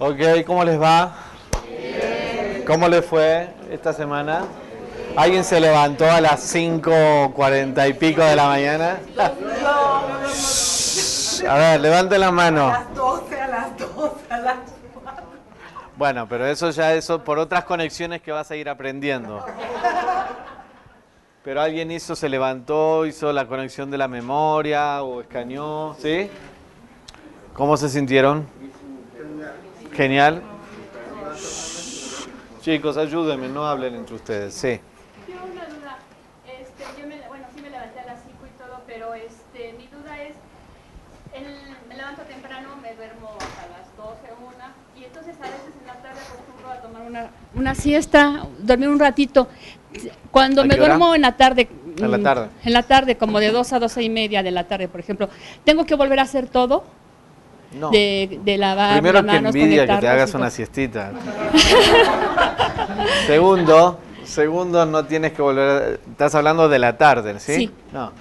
Ok, ¿cómo les va? ¿Cómo les fue esta semana? ¿Alguien se levantó a las 5.40 y pico de la mañana? A ver, levanten la mano. A las 12, a las 12, a las 4. Bueno, pero eso ya eso por otras conexiones que vas a ir aprendiendo. Pero alguien hizo, se levantó, hizo la conexión de la memoria o escaneó, ¿sí? ¿Cómo se sintieron? Genial. Chicos, ayúdenme, no hablen entre ustedes, sí. Yo una duda, este, yo me, bueno, sí me levanté a las 5 y todo, pero este, mi duda es, el- me levanto temprano, me duermo hasta las 12 o 1, y entonces a veces en la tarde acostumbro a tomar una, una siesta, dormir un ratito. Cuando ¿A me hora? duermo en la tarde, En la mm, tarde. en la tarde, como de 2 a 12 y media de la tarde, por ejemplo, ¿tengo que volver a hacer todo? No. De, de lavar Primero las que envidia que te hagas una siestita. segundo, segundo, no tienes que volver. Estás hablando de la tarde, ¿sí? Sí. No.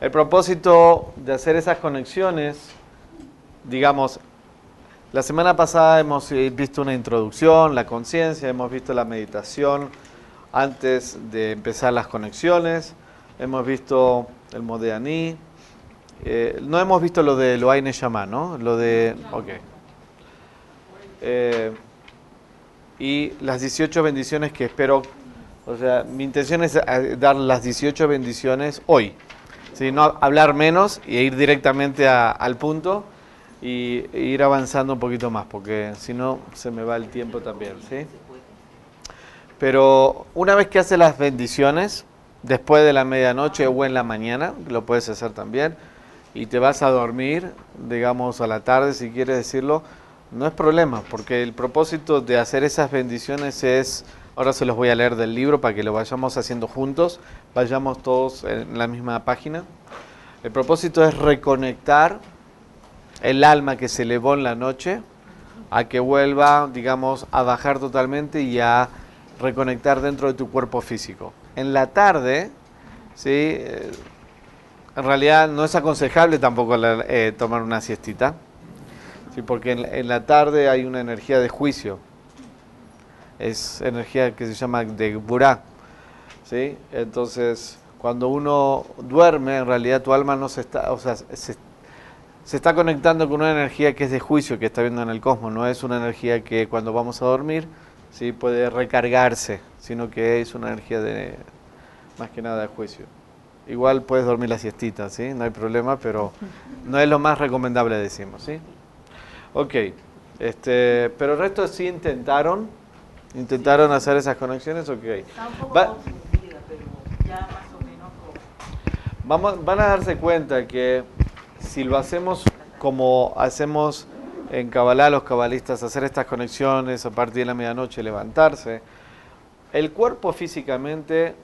El propósito de hacer esas conexiones, digamos, la semana pasada hemos eh, visto una introducción, la conciencia, hemos visto la meditación antes de empezar las conexiones, hemos visto el Modeaní, eh, no hemos visto lo de Loay Neshama, ¿no? Lo de... Ok. Eh, y las 18 bendiciones que espero, o sea, mi intención es eh, dar las 18 bendiciones hoy. ¿sí? No hablar menos y ir directamente a- al punto y ir avanzando un poquito más, porque si no se me va el tiempo también, ¿sí? Pero una vez que haces las bendiciones, después de la medianoche o en la mañana, lo puedes hacer también, y te vas a dormir, digamos a la tarde si quieres decirlo, no es problema, porque el propósito de hacer esas bendiciones es, ahora se los voy a leer del libro para que lo vayamos haciendo juntos, vayamos todos en la misma página. El propósito es reconectar el alma que se elevó en la noche a que vuelva, digamos, a bajar totalmente y a reconectar dentro de tu cuerpo físico. En la tarde, ¿sí? En realidad no es aconsejable tampoco la- eh, tomar una siestita, ¿sí? porque en, en la tarde hay una energía de juicio, es energía que se llama de burá, ¿sí? Entonces, cuando uno duerme, en realidad tu alma no se está, o sea, se, se está conectando con una energía que es de juicio que está viendo en el cosmos, no es una energía que cuando vamos a dormir, ¿sí? puede recargarse, sino que es una energía de, más que nada de juicio. Igual puedes dormir la siestita, ¿sí? No hay problema, pero no es lo más recomendable, decimos, ¿sí? Ok, este, pero el resto sí intentaron, intentaron hacer esas conexiones, ok. Está un poco Va- confundida, pero ya más o menos. lo- Vamos, van a darse cuenta que si lo hacemos como hacemos en Kabbalah los cabalistas, hacer estas conexiones a partir de la medianoche, levantarse, el cuerpo físicamente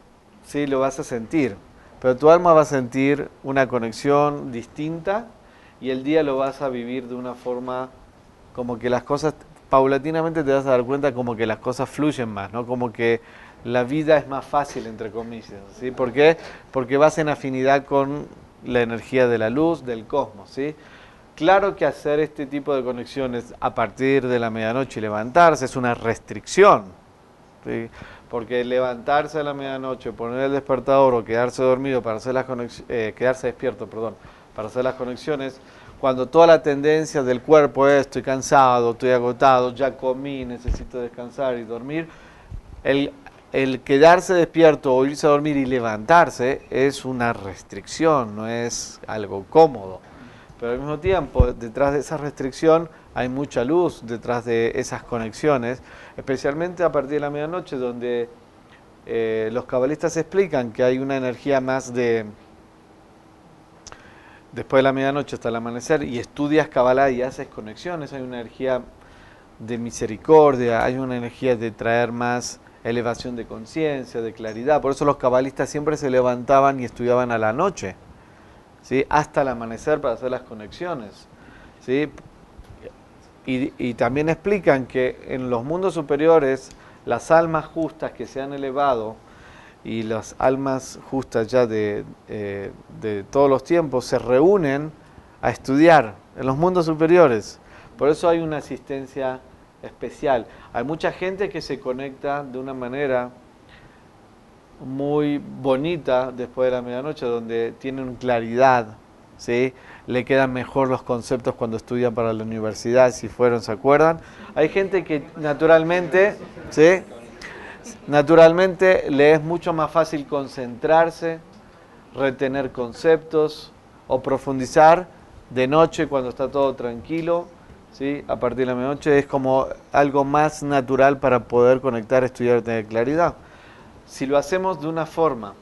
sí lo vas a sentir, pero tu alma va a sentir una conexión distinta y el día lo vas a vivir de una forma como que las cosas, paulatinamente te vas a dar cuenta como que las cosas fluyen más, ¿no? Como que la vida es más fácil, entre comillas, ¿sí? ¿Por qué? Porque vas en afinidad con la energía de la luz, del cosmos, ¿sí? Claro que hacer este tipo de conexiones a partir de la medianoche y levantarse es una restricción, ¿sí? Porque levantarse a la medianoche, poner el despertador o quedarse dormido para hacer las conexiones, quedarse despierto, perdón, para hacer las conexiones, cuando toda la tendencia del cuerpo es estoy cansado, estoy agotado, ya comí, necesito descansar y dormir, el, el quedarse despierto o irse a dormir y levantarse es una restricción, no es algo cómodo. Pero al mismo tiempo, detrás de esa restricción hay mucha luz, detrás de esas conexiones, especialmente a partir de la medianoche, donde eh, los cabalistas explican que hay una energía más de, después de la medianoche hasta el amanecer, y estudias Kabbalah y haces conexiones, hay una energía de misericordia, hay una energía de traer más elevación de conciencia, de claridad. Por eso los cabalistas siempre se levantaban y estudiaban a la noche, ¿sí? hasta el amanecer para hacer las conexiones. ¿sí? Y, también explican que en los mundos superiores las almas justas que se han elevado y las almas justas ya de, eh, de todos los tiempos se reúnen a estudiar en los mundos superiores. Por eso hay una asistencia especial. Hay mucha gente que se conecta de una manera muy bonita después de la medianoche, donde tienen claridad, ¿sí? le quedan mejor los conceptos cuando estudian para la universidad, si fueron, ¿se acuerdan? Hay gente que naturalmente, ¿sí? naturalmente le es mucho más fácil concentrarse, retener conceptos o profundizar de noche cuando está todo tranquilo, ¿sí? a partir de la medianoche es como algo más natural para poder conectar, estudiar y tener claridad. Si lo hacemos de una forma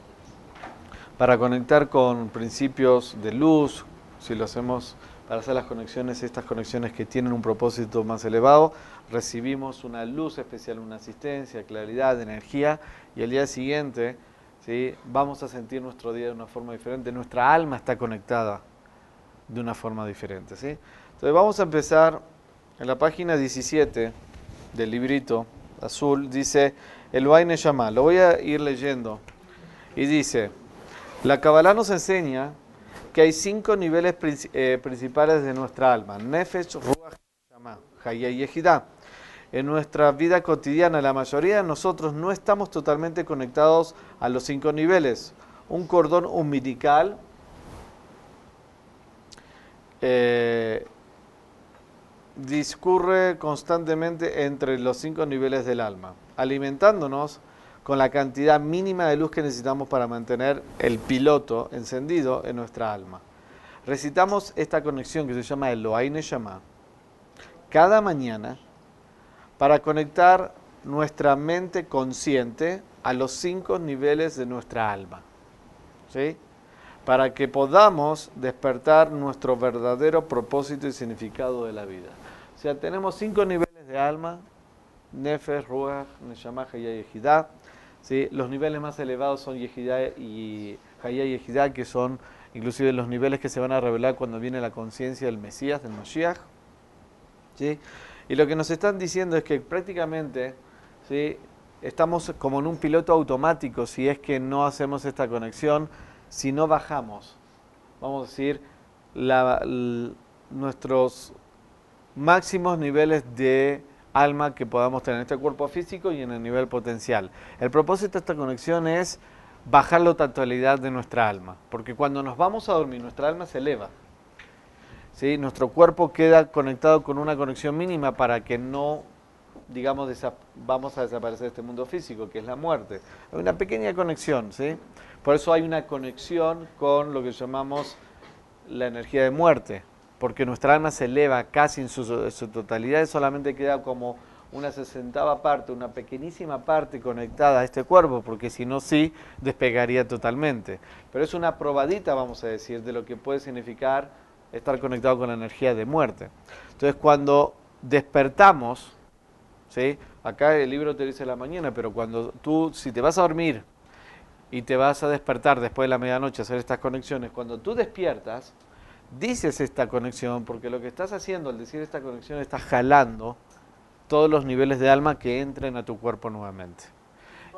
para conectar con principios de luz, si lo hacemos para hacer las conexiones, estas conexiones que tienen un propósito más elevado, recibimos una luz especial, una asistencia, claridad, energía, y al día siguiente ¿sí? vamos a sentir nuestro día de una forma diferente, nuestra alma está conectada de una forma diferente. ¿sí? Entonces vamos a empezar en la página 17 del librito azul, dice el Vaine Shama, lo voy a ir leyendo, y dice, la Kabbalah nos enseña que hay cinco niveles eh, principales de nuestra alma, Nefesh, Ruach, Shama, Hayya y. En nuestra vida cotidiana, la mayoría de nosotros no estamos totalmente conectados a los cinco niveles. Un cordón umbilical eh, discurre constantemente entre los cinco niveles del alma, alimentándonos con la cantidad mínima de luz que necesitamos para mantener el piloto encendido en nuestra alma. Recitamos esta conexión que se llama el Loaine Shama cada mañana para conectar nuestra mente consciente a los cinco niveles de nuestra alma. ¿Sí? Para que podamos despertar nuestro verdadero propósito y significado de la vida. O sea, tenemos cinco niveles de alma, Nefesh, Ruach, Neshama, y Yehidah ¿sí? Los niveles más elevados son Yehidá y Hayá y que son inclusive los niveles que se van a revelar cuando viene la conciencia del Mesías, del Mashiach. ¿sí? Y lo que nos están diciendo es que prácticamente ¿sí? estamos como en un piloto automático si es que no hacemos esta conexión, si no bajamos, vamos a decir, nuestros máximos niveles de alma que podamos tener en este cuerpo físico y en el nivel potencial. El propósito de esta conexión es bajar la totalidad de nuestra alma, porque cuando nos vamos a dormir nuestra alma se eleva. ¿sí? Nuestro cuerpo queda conectado con una conexión mínima para que no, digamos, vamos a desaparecer de este mundo físico, que es la muerte. Hay una pequeña conexión, ¿sí? Por eso hay una conexión con lo que llamamos la energía de muerte porque nuestra alma se eleva casi en su, totalidad y solamente queda como una sesentava parte, una pequeñísima parte conectada a este cuerpo, porque si no, sí, despegaría totalmente. Pero es una probadita, vamos a decir, de lo que puede significar estar conectado con la energía de muerte. Entonces, cuando despertamos, ¿sí? acá el libro te dice la mañana, pero cuando tú, si te vas a dormir y te vas a despertar después de la medianoche a hacer estas conexiones, cuando tú despiertas, dices esta conexión, porque lo que estás haciendo al decir esta conexión, estás jalando todos los niveles de alma que entren a tu cuerpo nuevamente.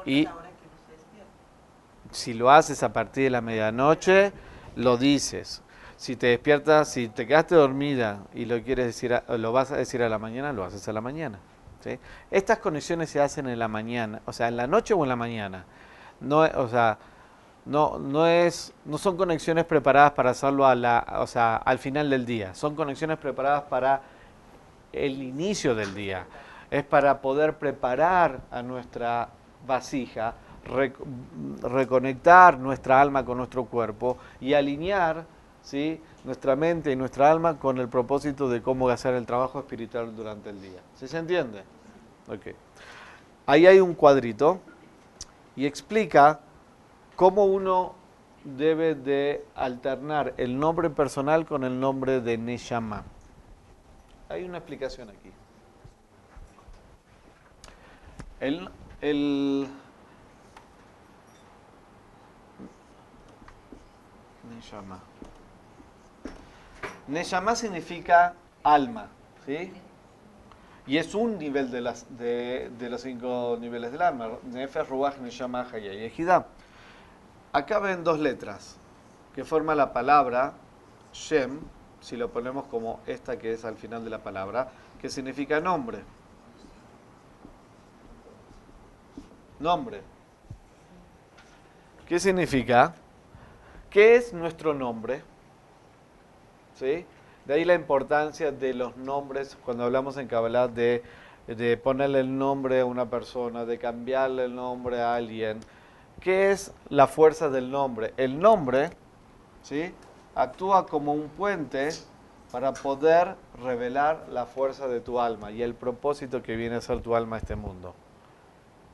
Y si lo haces a partir de la medianoche, lo dices. Si te despiertas, si te quedaste dormida y lo quieres decir, lo vas a decir a la mañana, lo haces a la mañana. Estas conexiones se hacen en la mañana, o sea, en la noche o en la mañana. No, o sea, no, no, es, no son conexiones preparadas para hacerlo a la, o sea, al final del día, son conexiones preparadas para el inicio del día. Es para poder preparar a nuestra vasija, reconectar nuestra alma con nuestro cuerpo y alinear ¿sí? nuestra mente y nuestra alma con el propósito de cómo hacer el trabajo espiritual durante el día. ¿Sí se entiende? Okay. Ahí hay un cuadrito y explica cómo uno debe de alternar el nombre personal con el nombre de Neshama. Hay una explicación aquí. El, el Neshama. Neshama significa alma, ¿sí? Y es un nivel de, los cinco niveles del alma. Nefer, Ruach, Neshama, Hayah. Acá ven dos letras que forman la palabra Shem, si lo ponemos como esta que es al final de la palabra, que significa nombre. Nombre. ¿Qué significa? ¿Qué es nuestro nombre? ¿Sí? De ahí la importancia de los nombres cuando hablamos en Kabbalah de, de ponerle el nombre a una persona, de cambiarle el nombre a alguien. ¿Qué es la fuerza del nombre? El nombre ¿sí? actúa como un puente para poder revelar la fuerza de tu alma y el propósito que viene a ser tu alma a este mundo.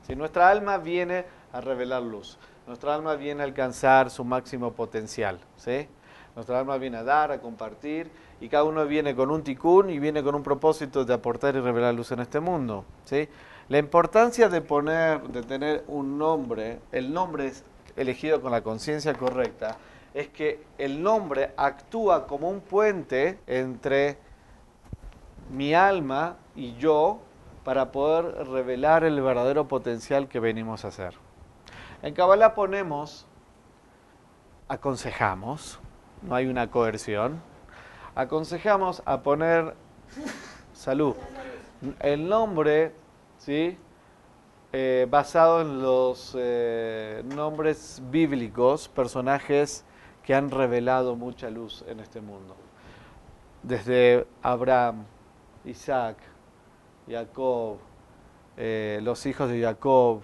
Si nuestra alma viene a revelar luz, nuestra alma viene a alcanzar su máximo potencial, ¿sí? Nuestra alma viene a dar, a compartir, y cada uno viene con un ticún y viene con un propósito de aportar y revelar luz en este mundo, ¿sí? La importancia de poner, de tener un nombre, el nombre es elegido con la conciencia correcta, es que el nombre actúa como un puente entre mi alma y yo para poder revelar el verdadero potencial que venimos a hacer. En Kabbalah ponemos, aconsejamos, no hay una coerción, aconsejamos a poner salud. El nombre, ¿sí? Eh, basado en los eh, nombres bíblicos, personajes que han revelado mucha luz en este mundo. Desde Abraham, Isaac, Jacob, eh, los hijos de Jacob.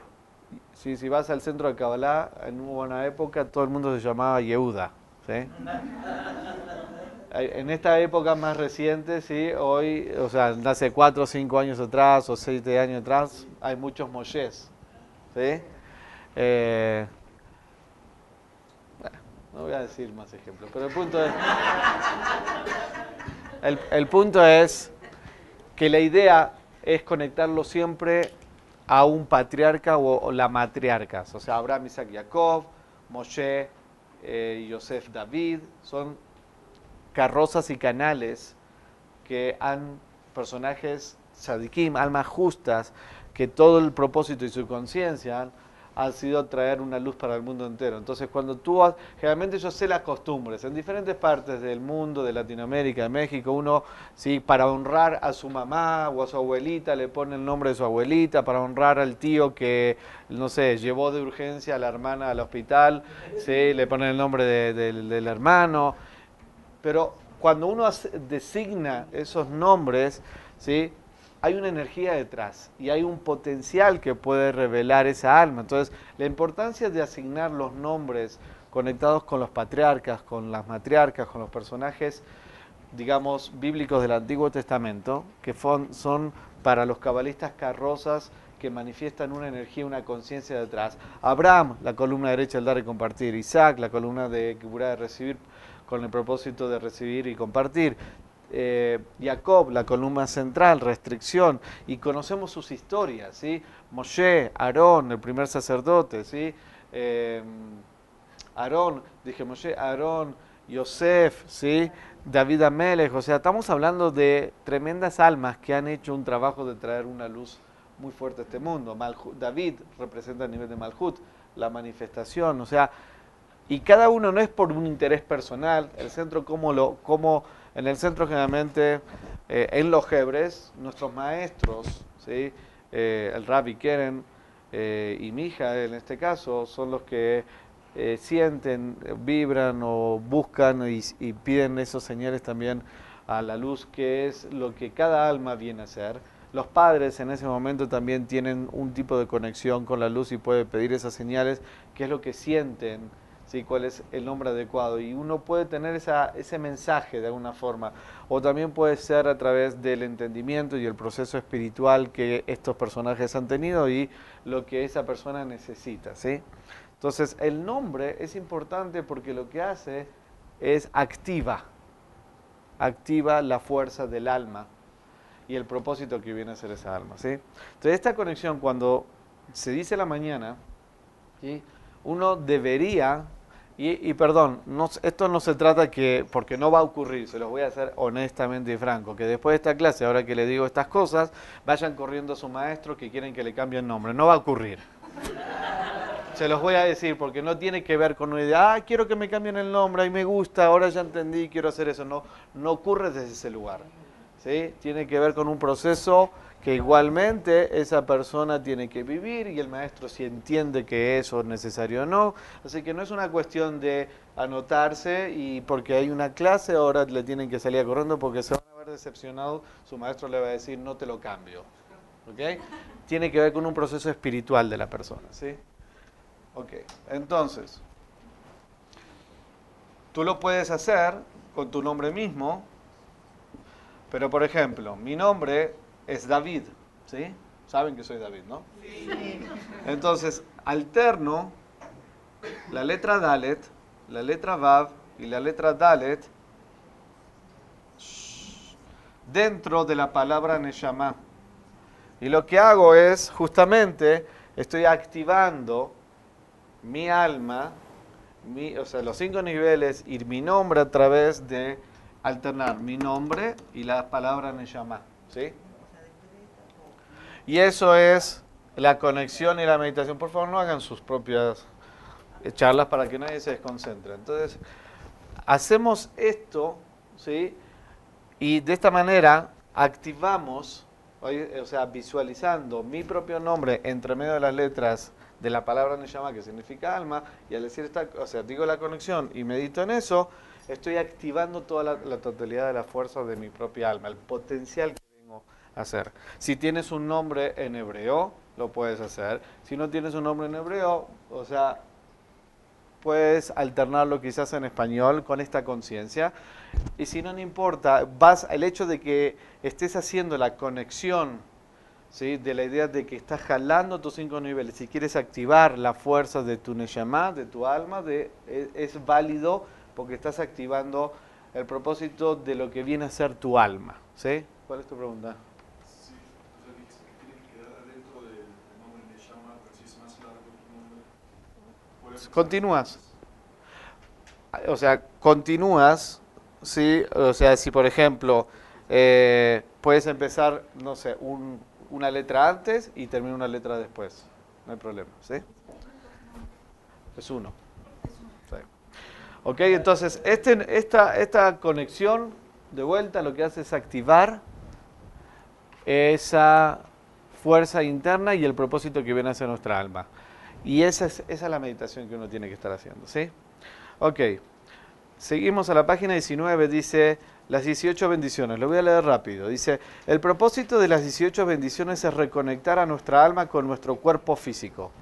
Si, si vas al centro de Kabbalah, en una buena época todo el mundo se llamaba Yehuda. En esta época más reciente, ¿sí? hoy, o sea, hace cuatro o cinco años atrás o siete años atrás, hay muchos Moshes. ¿sí? Eh, no voy a decir más ejemplos, pero el punto es, el punto es que la idea es conectarlo siempre a un patriarca o, la matriarca. O sea, Abraham, Isaac, Jacob, Moshe, eh, Yosef, David, son carrozas y canales que han personajes sadikim, almas justas, que todo el propósito y su conciencia ha sido traer una luz para el mundo entero. Entonces, cuando tú, generalmente yo sé las costumbres, en diferentes partes del mundo, de Latinoamérica, de México, uno, sí, para honrar a su mamá o a su abuelita, le pone el nombre de su abuelita, para honrar al tío que, no sé, llevó de urgencia a la hermana al hospital, sí, le pone el nombre del hermano. Pero cuando uno designa esos nombres, ¿sí? hay una energía detrás y hay un potencial que puede revelar esa alma. Entonces, la importancia de asignar los nombres conectados con los patriarcas, con las matriarcas, con los personajes, digamos, bíblicos del Antiguo Testamento, que son para los cabalistas carrozas que manifiestan una energía, una conciencia detrás. Abraham, la columna derecha del dar y compartir. Isaac, la columna de que de recibir con el propósito de recibir y compartir eh, Jacob, la columna central, restricción, y conocemos sus historias, ¿sí? Moshe, Aarón, el primer sacerdote, ¿sí? Eh, Aarón, dije Moshe, Aarón, Yosef, ¿sí? David Amelech, o sea, estamos hablando de tremendas almas que han hecho un trabajo de traer una luz muy fuerte a este mundo. David representa a nivel de Malhut, la manifestación, o sea, y cada uno no es por un interés personal, el centro como lo, como en el centro generalmente, eh, en los Hebres, nuestros maestros, ¿sí? Eh, el Rabbi Keren eh, y mi hija en este caso, son los que sienten, vibran o buscan y, piden esos señales también a la luz, que es lo que cada alma viene a ser. Los padres en ese momento también tienen un tipo de conexión con la luz y pueden pedir esas señales, que es lo que sienten ¿sí? cuál es el nombre adecuado. Y uno puede tener esa, ese mensaje de alguna forma, o también puede ser a través del entendimiento y el proceso espiritual que estos personajes han tenido y lo que esa persona necesita. ¿sí? Entonces, el nombre es importante porque lo que hace es activa, activa la fuerza del alma y el propósito que viene a ser esa alma. ¿sí? Entonces, esta conexión, cuando se dice la mañana, uno debería y, perdón, esto no se trata que, porque no va a ocurrir, se los voy a hacer honestamente y franco, que después de esta clase, ahora que le digo estas cosas, vayan corriendo a su maestro que quieren que le cambie el nombre. No va a ocurrir. Se los voy a decir porque no tiene que ver con una idea, ah, quiero que me cambien el nombre, y me gusta, ahora ya entendí, quiero hacer eso. No, no ocurre desde ese lugar. ¿sí? Tiene que ver con un proceso que igualmente esa persona tiene que vivir y el maestro si entiende que eso es necesario o no. Así que no es una cuestión de anotarse y porque hay una clase ahora le tienen que salir corriendo porque se van a ver decepcionados, su maestro le va a decir no te lo cambio. ¿Ok? Tiene que ver con un proceso espiritual de la persona. ¿sí? Ok, entonces, tú lo puedes hacer con tu nombre mismo, pero por ejemplo, mi nombre es David, ¿sí? Saben que soy David, ¿no? Sí. Entonces, alterno la letra Dalet, la letra Vav y la letra Dalet dentro de la palabra Neshama. Y lo que hago es, justamente, estoy activando mi alma, mi, o sea, los cinco niveles y mi nombre a través de alternar mi nombre y la palabra Neshama. ¿Sí? Y eso es la conexión y la meditación. Por favor, no hagan sus propias eh, charlas para que nadie se desconcentre. Entonces, hacemos esto, ¿sí? Y de esta manera activamos, o sea, visualizando mi propio nombre entre medio de las letras de la palabra Neshama, que significa alma, y al decir esta, o sea, digo la conexión y medito en eso, estoy activando toda la, totalidad de la fuerza de mi propia alma, el potencial que hacer. Si tienes un nombre en hebreo, lo puedes hacer. Si no tienes un nombre en hebreo, o sea, puedes alternarlo quizás en español con esta conciencia. Y si no, no importa, vas, el hecho de que estés haciendo la conexión ¿sí? de la idea de que estás jalando tus cinco niveles, si quieres activar la fuerza de tu neshama, de tu alma, de, es, es válido porque estás activando el propósito de lo que viene a ser tu alma. ¿Sí? ¿Cuál es tu pregunta? Sí, o sea, dijiste que tiene que quedar adentro del nombre Neshama, pero si es más largo tu nombre. puedes- Continúas. O sea, continúas, ¿sí? O sea, si por ejemplo eh, puedes empezar, no sé, un- una letra antes y termina una letra después. No hay problema, ¿sí? Es uno. Sí. Ok, entonces este, esta, esta conexión de vuelta lo que hace es activar esa fuerza interna y el propósito que viene hacia nuestra alma. Y esa es, esa es la meditación que uno tiene que estar haciendo, ¿sí? Ok, seguimos a la página 19, dice las 18 bendiciones, lo voy a leer rápido. Dice, el propósito de las 18 bendiciones es reconectar a nuestra alma con nuestro cuerpo físico.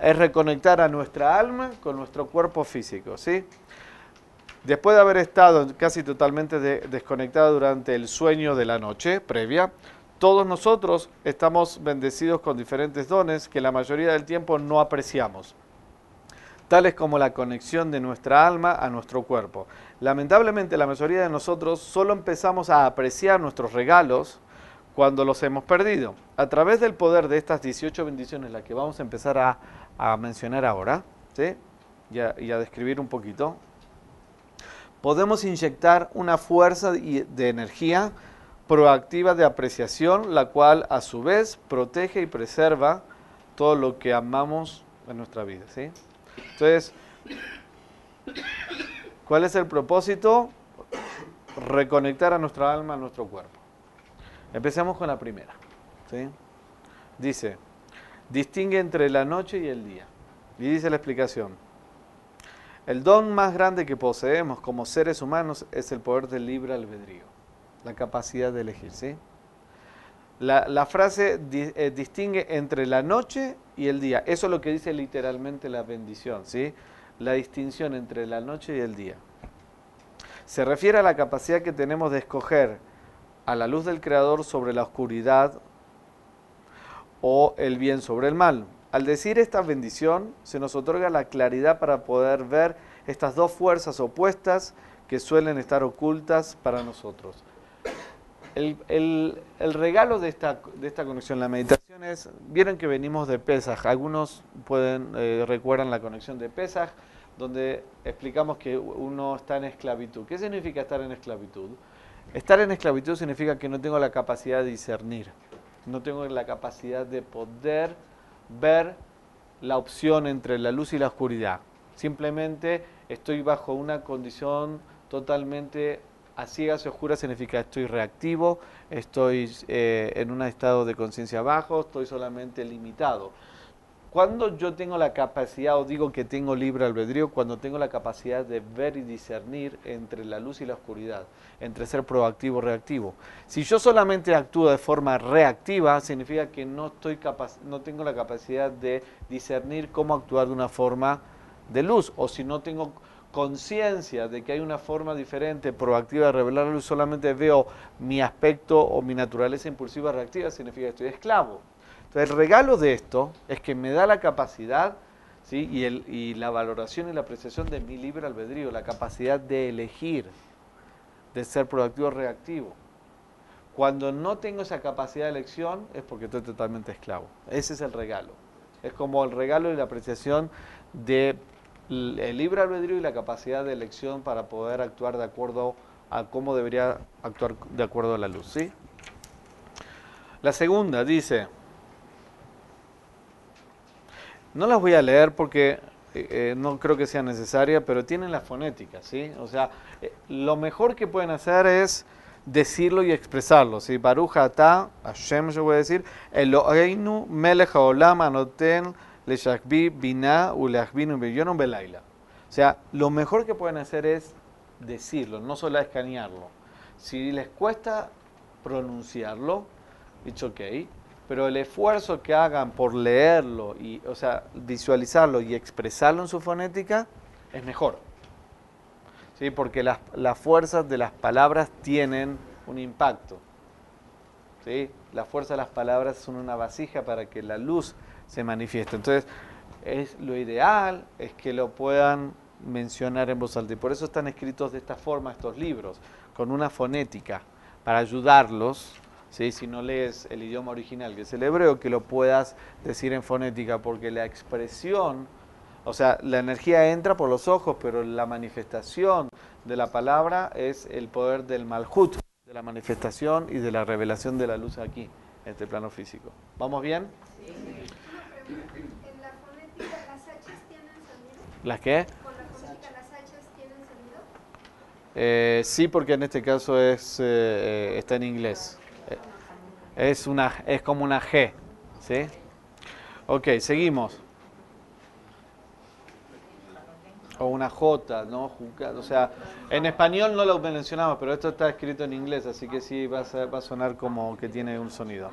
Es reconectar a nuestra alma con nuestro cuerpo físico, ¿sí? Después de haber estado casi totalmente de- desconectado durante el sueño de la noche previa, todos nosotros estamos bendecidos con diferentes dones que la mayoría del tiempo no apreciamos, tales como la conexión de nuestra alma a nuestro cuerpo. Lamentablemente la mayoría de nosotros solo empezamos a apreciar nuestros regalos cuando los hemos perdido. A través del poder de estas 18 bendiciones, las que vamos a empezar a, mencionar ahora, ¿sí? y, a, y a describir un poquito, podemos inyectar una fuerza de energía proactiva de apreciación, la cual a su vez protege y preserva todo lo que amamos en nuestra vida. ¿sí? Entonces, ¿cuál es el propósito? Reconectar a nuestra alma a nuestro cuerpo. Empecemos con la primera. ¿sí? Dice, distingue entre la noche y el día. Y dice la explicación. El don más grande que poseemos como seres humanos es el poder del libre albedrío, la capacidad de elegir, ¿sí? La, frase eh, distingue entre la noche y el día. Eso es lo que dice literalmente la bendición, ¿sí? La distinción entre la noche y el día. Se refiere a la capacidad que tenemos de escoger a la luz del Creador sobre la oscuridad o el bien sobre el mal. Al decir esta bendición, se nos otorga la claridad para poder ver estas dos fuerzas opuestas que suelen estar ocultas para nosotros. El, el- regalo de esta, de esta conexión, la meditación es, vieron que venimos de Pesaj, algunos pueden eh, recuerdan la conexión de Pesaj, donde explicamos que uno está en esclavitud. ¿Qué significa estar en esclavitud? Estar en esclavitud significa que no tengo la capacidad de discernir, no tengo la capacidad de poder ver la opción entre la luz y la oscuridad. Simplemente estoy bajo una condición totalmente a ciegas y oscuras significa estoy reactivo, estoy eh, en un estado de conciencia bajo, estoy solamente limitado. Cuando yo tengo la capacidad, o digo que tengo libre albedrío, cuando tengo la capacidad de ver y discernir entre la luz y la oscuridad, entre ser proactivo o reactivo. Si yo solamente actúo de forma reactiva, significa que no, estoy capaz, no tengo la capacidad de discernir cómo actuar de una forma de luz, o si no tengo conciencia de que hay una forma diferente, proactiva de revelar la luz, solamente veo mi aspecto o mi naturaleza impulsiva reactiva, significa que estoy esclavo. Entonces el regalo de esto es que me da la capacidad ¿sí? y, el, y la valoración y la apreciación de mi libre albedrío, la capacidad de elegir, de ser proactivo o reactivo. Cuando no tengo esa capacidad de elección es porque estoy totalmente esclavo. Ese es el regalo. Es como el regalo y la apreciación del libre albedrío y la capacidad de elección para poder actuar de acuerdo a cómo debería actuar de acuerdo a la luz. ¿sí? La segunda dice, no las voy a leer porque eh, eh, no creo que sea necesaria, pero tienen la fonética, ¿sí? O sea, eh, lo mejor que pueden hacer es decirlo y expresarlo, ¿sí? Baruch Hashem yo voy a decir, Eloheinu melech haolam anoten leshakbi bina uleachbinu beyonum belaila. O sea, lo mejor que pueden hacer es decirlo, no solo escanearlo. Si les cuesta pronunciarlo, dicho ok, pero el esfuerzo que hagan por leerlo y, o sea, visualizarlo y expresarlo en su fonética es mejor. ¿Sí? Porque las, las fuerzas de las palabras tienen un impacto. ¿Sí? La fuerza de las palabras son una vasija para que la luz se manifieste. Entonces, es lo ideal es que lo puedan mencionar en voz alta. Y por eso están escritos de esta forma estos libros, con una fonética, para ayudarlos ¿sí? si no lees el idioma original, que es el hebreo, que lo puedas decir en fonética, porque la expresión, o sea, la energía entra por los ojos, pero la manifestación de la palabra es el poder del malhut, de la manifestación y de la revelación de la luz aquí, en este plano físico. ¿Vamos bien? Pregunta. ¿En la fonética las tienen sonido? ¿Las qué? ¿Con la fonética las H tienen sonido? Eh, sí, porque en este caso es, eh, eh, está en inglés. Eh, Es, una, es como una G. ¿sí? Ok, seguimos. O una J, ¿no? O sea, en español no lo mencionamos, pero esto está escrito en inglés, así que sí va a, va a sonar como que tiene un sonido. Hay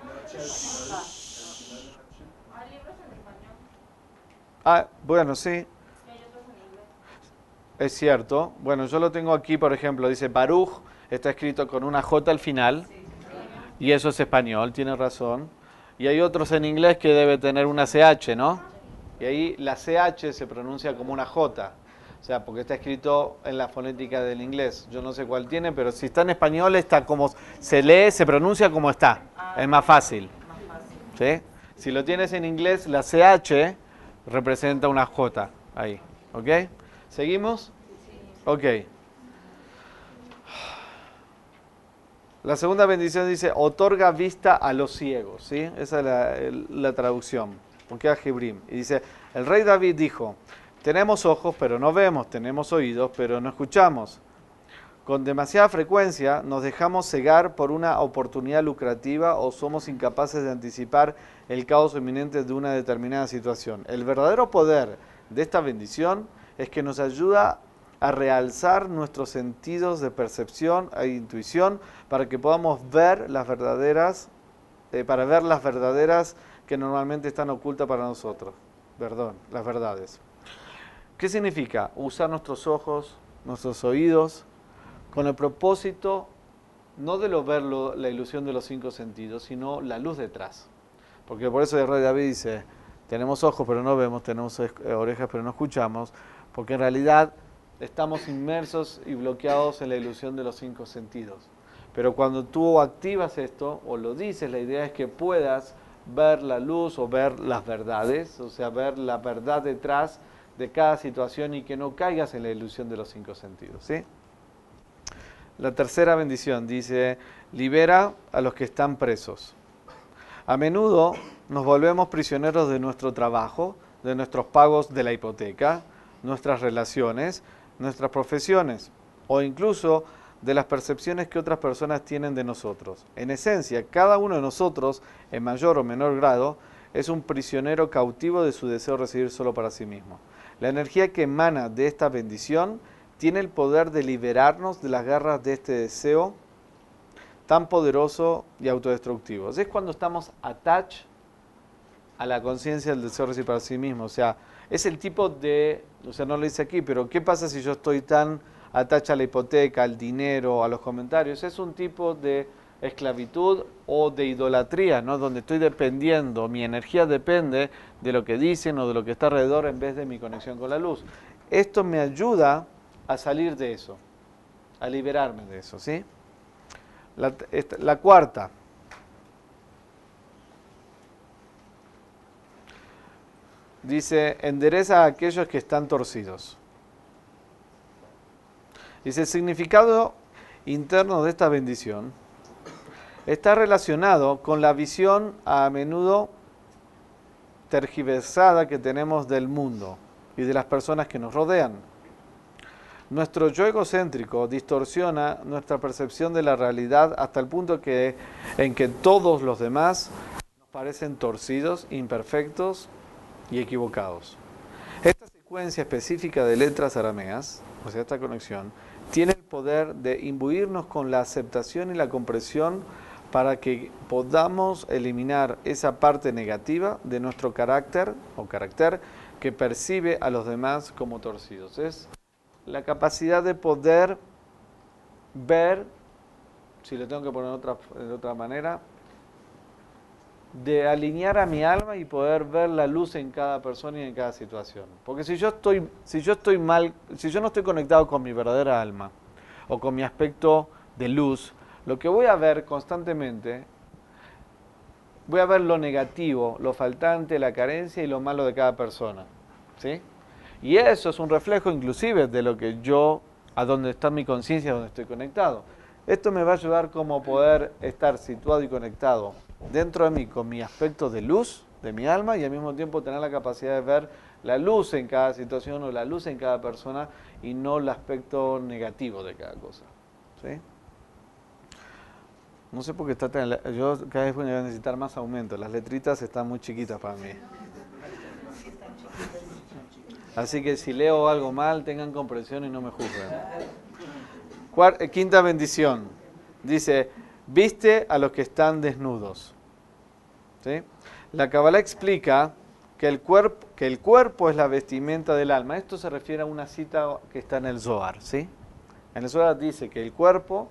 libros en español Ah, bueno, sí, es cierto. Bueno, yo lo tengo aquí, por ejemplo, dice Baruch, está escrito con una J al final, y eso es español, tiene razón. Y hay otros en inglés que debe tener una CH, ¿no? Y ahí la CH se pronuncia como una J. O sea, porque está escrito en la fonética del inglés. Yo no sé cuál tiene, pero si está en español está como se lee, se pronuncia como está. Es más fácil. Más fácil. ¿sí? Si lo tienes en inglés, la CH representa una J ahí. ¿Ok? ¿Seguimos? Ok. La segunda bendición dice, otorga vista a los ciegos. ¿sí? Esa es la, traducción. Porque es Hebrim. Y dice, el rey David dijo, tenemos ojos pero no vemos, tenemos oídos pero no escuchamos. Con demasiada frecuencia nos dejamos cegar por una oportunidad lucrativa o somos incapaces de anticipar el caos inminente de una determinada situación. El verdadero poder de esta bendición es que nos ayuda a realzar nuestros sentidos de percepción e intuición para que podamos ver las verdaderas, eh, para ver las verdaderas que normalmente están ocultas para nosotros. Perdón, las verdades. ¿Qué significa? Usar nuestros ojos, nuestros oídos, con el propósito no de lo ver la ilusión de los cinco sentidos, sino la luz detrás. Porque por eso el rey David dice, tenemos ojos pero no vemos, tenemos eh, orejas pero no escuchamos, porque en realidad estamos inmersos y bloqueados en la ilusión de los cinco sentidos. Pero cuando tú activas esto o lo dices, la idea es que puedas ver la luz o ver las verdades, o sea, ver la verdad detrás de cada situación y que no caigas en la ilusión de los cinco sentidos. ¿sí? La tercera bendición dice, libera a los que están presos. A menudo nos volvemos prisioneros de nuestro trabajo, de nuestros pagos de la hipoteca, nuestras relaciones, nuestras profesiones o incluso de las percepciones que otras personas tienen de nosotros. En esencia, cada uno de nosotros, en mayor o menor grado, es un prisionero cautivo de su deseo de recibir solo para sí mismo. La energía que emana de esta bendición tiene el poder de liberarnos de las garras de este deseo tan poderoso y autodestructivo. Es cuando estamos attached a la conciencia del deseo de recibir para sí mismo. O sea, es el tipo de, o sea, no lo dice aquí, pero ¿qué pasa si yo estoy tan attached a la hipoteca, al dinero, a los comentarios? Es un tipo de esclavitud o de idolatría, ¿no? Donde estoy dependiendo, mi energía depende de lo que dicen o de lo que está alrededor en vez de mi conexión con la luz. Esto me ayuda a salir de eso, a liberarme de eso, ¿sí? La, la cuarta. Dice, endereza a aquellos que están torcidos. Dice, el significado interno de esta bendición está relacionado con la visión a menudo tergiversada que tenemos del mundo y de las personas que nos rodean. Nuestro yo egocéntrico distorsiona nuestra percepción de la realidad hasta el punto que, en que todos los demás nos parecen torcidos, imperfectos y equivocados. Esta secuencia específica de letras arameas, o sea, esta conexión, tiene el poder de imbuirnos con la aceptación y la comprensión para que podamos eliminar esa parte negativa de nuestro carácter o carácter que percibe a los demás como torcidos. Es la capacidad de poder ver, si lo tengo que poner de otra, de otra manera, de alinear a mi alma y poder ver la luz en cada persona y en cada situación. Porque si yo estoy, si yo estoy mal, si yo no estoy conectado con mi verdadera alma o con mi aspecto de luz, lo que voy a ver constantemente, voy a ver lo negativo, lo faltante, la carencia y lo malo de cada persona. ¿Sí? Y eso es un reflejo inclusive de lo que yo, a donde está mi conciencia, donde estoy conectado. Esto me va a ayudar como poder estar situado y conectado dentro de mí con mi aspecto de luz de mi alma y al mismo tiempo tener la capacidad de ver la luz en cada situación o la luz en cada persona y no el aspecto negativo de cada cosa. ¿Sí? No sé por qué está tan... Yo cada vez voy a necesitar más aumento. Las letritas están muy chiquitas para mí. Así que si leo algo mal, tengan comprensión y no me juzguen. Eh, quinta bendición. Dice, viste a los que están desnudos. La Kabbalah explica que el, cuerpo, que el cuerpo es la vestimenta del alma. Esto se refiere a una cita que está en el Zohar. En el Zohar dice que el cuerpo,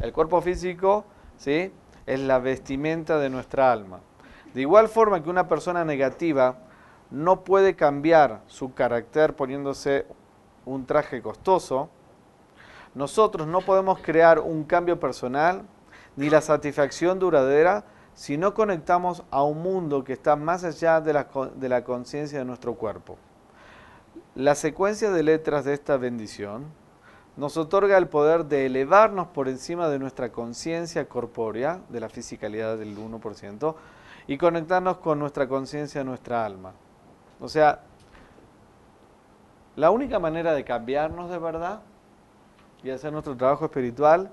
el cuerpo físico ¿sí? es la vestimenta de nuestra alma. De igual forma que una persona negativa no puede cambiar su carácter poniéndose un traje costoso, nosotros no podemos crear un cambio personal ni la satisfacción duradera si no conectamos a un mundo que está más allá de la, de la conciencia de nuestro cuerpo. La secuencia de letras de esta bendición nos otorga el poder de elevarnos por encima de nuestra conciencia corpórea, de la fisicalidad del 1%, y conectarnos con nuestra conciencia, nuestra alma. O sea, la única manera de cambiarnos de verdad y hacer nuestro trabajo espiritual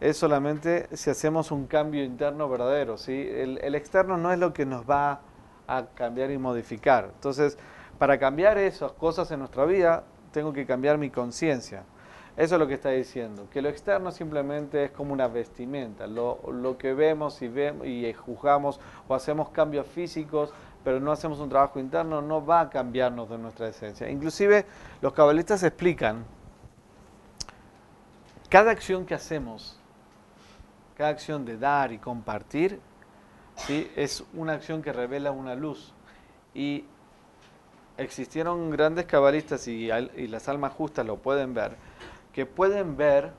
es solamente si hacemos un cambio interno verdadero. ¿sí? El, externo no es lo que nos va a cambiar y modificar. Entonces, para cambiar esas cosas en nuestra vida, tengo que cambiar mi conciencia. Eso es lo que está diciendo, que lo externo simplemente es como una vestimenta, lo, lo que vemos y, vemos y juzgamos o hacemos cambios físicos, pero no hacemos un trabajo interno, no va a cambiarnos de nuestra esencia. Inclusive los cabalistas explican, cada acción que hacemos, cada acción de dar y compartir, ¿sí? es una acción que revela una luz. Y existieron grandes cabalistas y, y las almas justas lo pueden ver, que pueden ver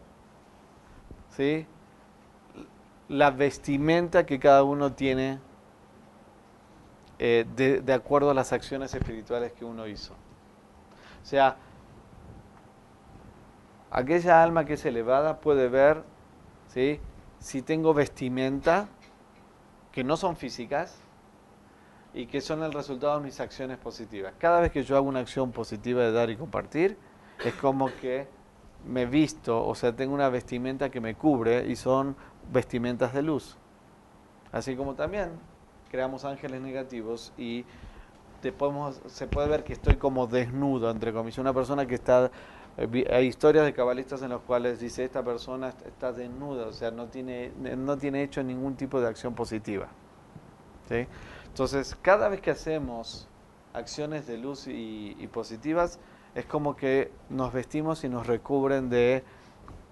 ¿sí? la vestimenta que cada uno tiene eh, de, acuerdo a las acciones espirituales que uno hizo. O sea, aquella alma que es elevada puede ver ¿sí? si tengo vestimenta que no son físicas y que son el resultado de mis acciones positivas. Cada vez que yo hago una acción positiva de dar y compartir, es como que me visto, o sea, tengo una vestimenta que me cubre y son vestimentas de luz. Así como también creamos ángeles negativos y te se puede ver que estoy como desnudo, entre comillas. Una persona que está, eh, hay historias de cabalistas en los cuales dice, esta persona est- está desnuda, o sea, no tiene, no tiene hecho ningún tipo de acción positiva. Entonces, cada vez que hacemos acciones de luz y positivas, es como que nos vestimos y nos recubren de,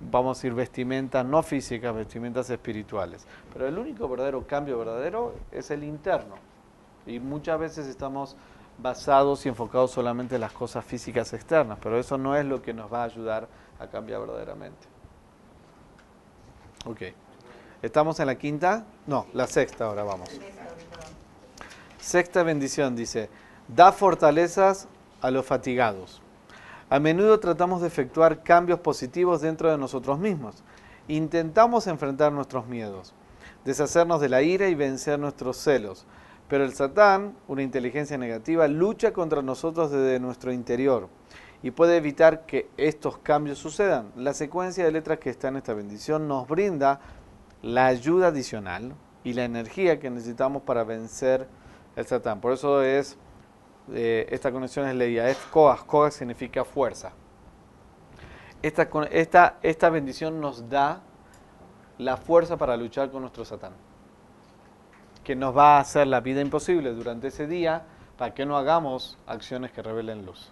vamos a decir, vestimentas no físicas, vestimentas espirituales. Pero el único verdadero cambio verdadero es el interno. Y muchas veces estamos basados y enfocados solamente en las cosas físicas externas, pero eso no es lo que nos va a ayudar a cambiar verdaderamente. Ok. ¿Estamos en la quinta? No, la sexta ahora vamos. Sexta bendición dice, da fortalezas a los fatigados. A menudo tratamos de efectuar cambios positivos dentro de nosotros mismos. Intentamos enfrentar nuestros miedos, deshacernos de la ira y vencer nuestros celos. Pero el Satán, una inteligencia negativa, lucha contra nosotros desde nuestro interior y puede evitar que estos cambios sucedan. La secuencia de letras que está en esta bendición nos brinda la ayuda adicional y la energía que necesitamos para vencer el Satán. Por eso es, eh, esta conexión es es Koach. Koach significa fuerza. Esta, esta, esta bendición nos da la fuerza para luchar con nuestro Satán, que nos va a hacer la vida imposible durante ese día para que no hagamos acciones que revelen luz.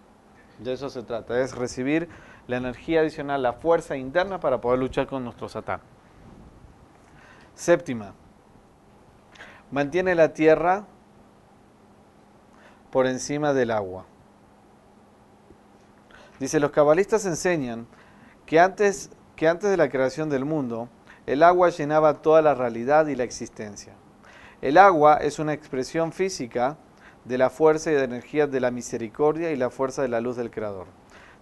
De eso se trata, es recibir la energía adicional, la fuerza interna para poder luchar con nuestro Satán. Séptima, mantiene la tierra por encima del agua. Dice, los cabalistas enseñan que antes, que antes de la creación del mundo, el agua llenaba toda la realidad y la existencia. El agua es una expresión física de la fuerza y de energía de la misericordia y la fuerza de la luz del Creador,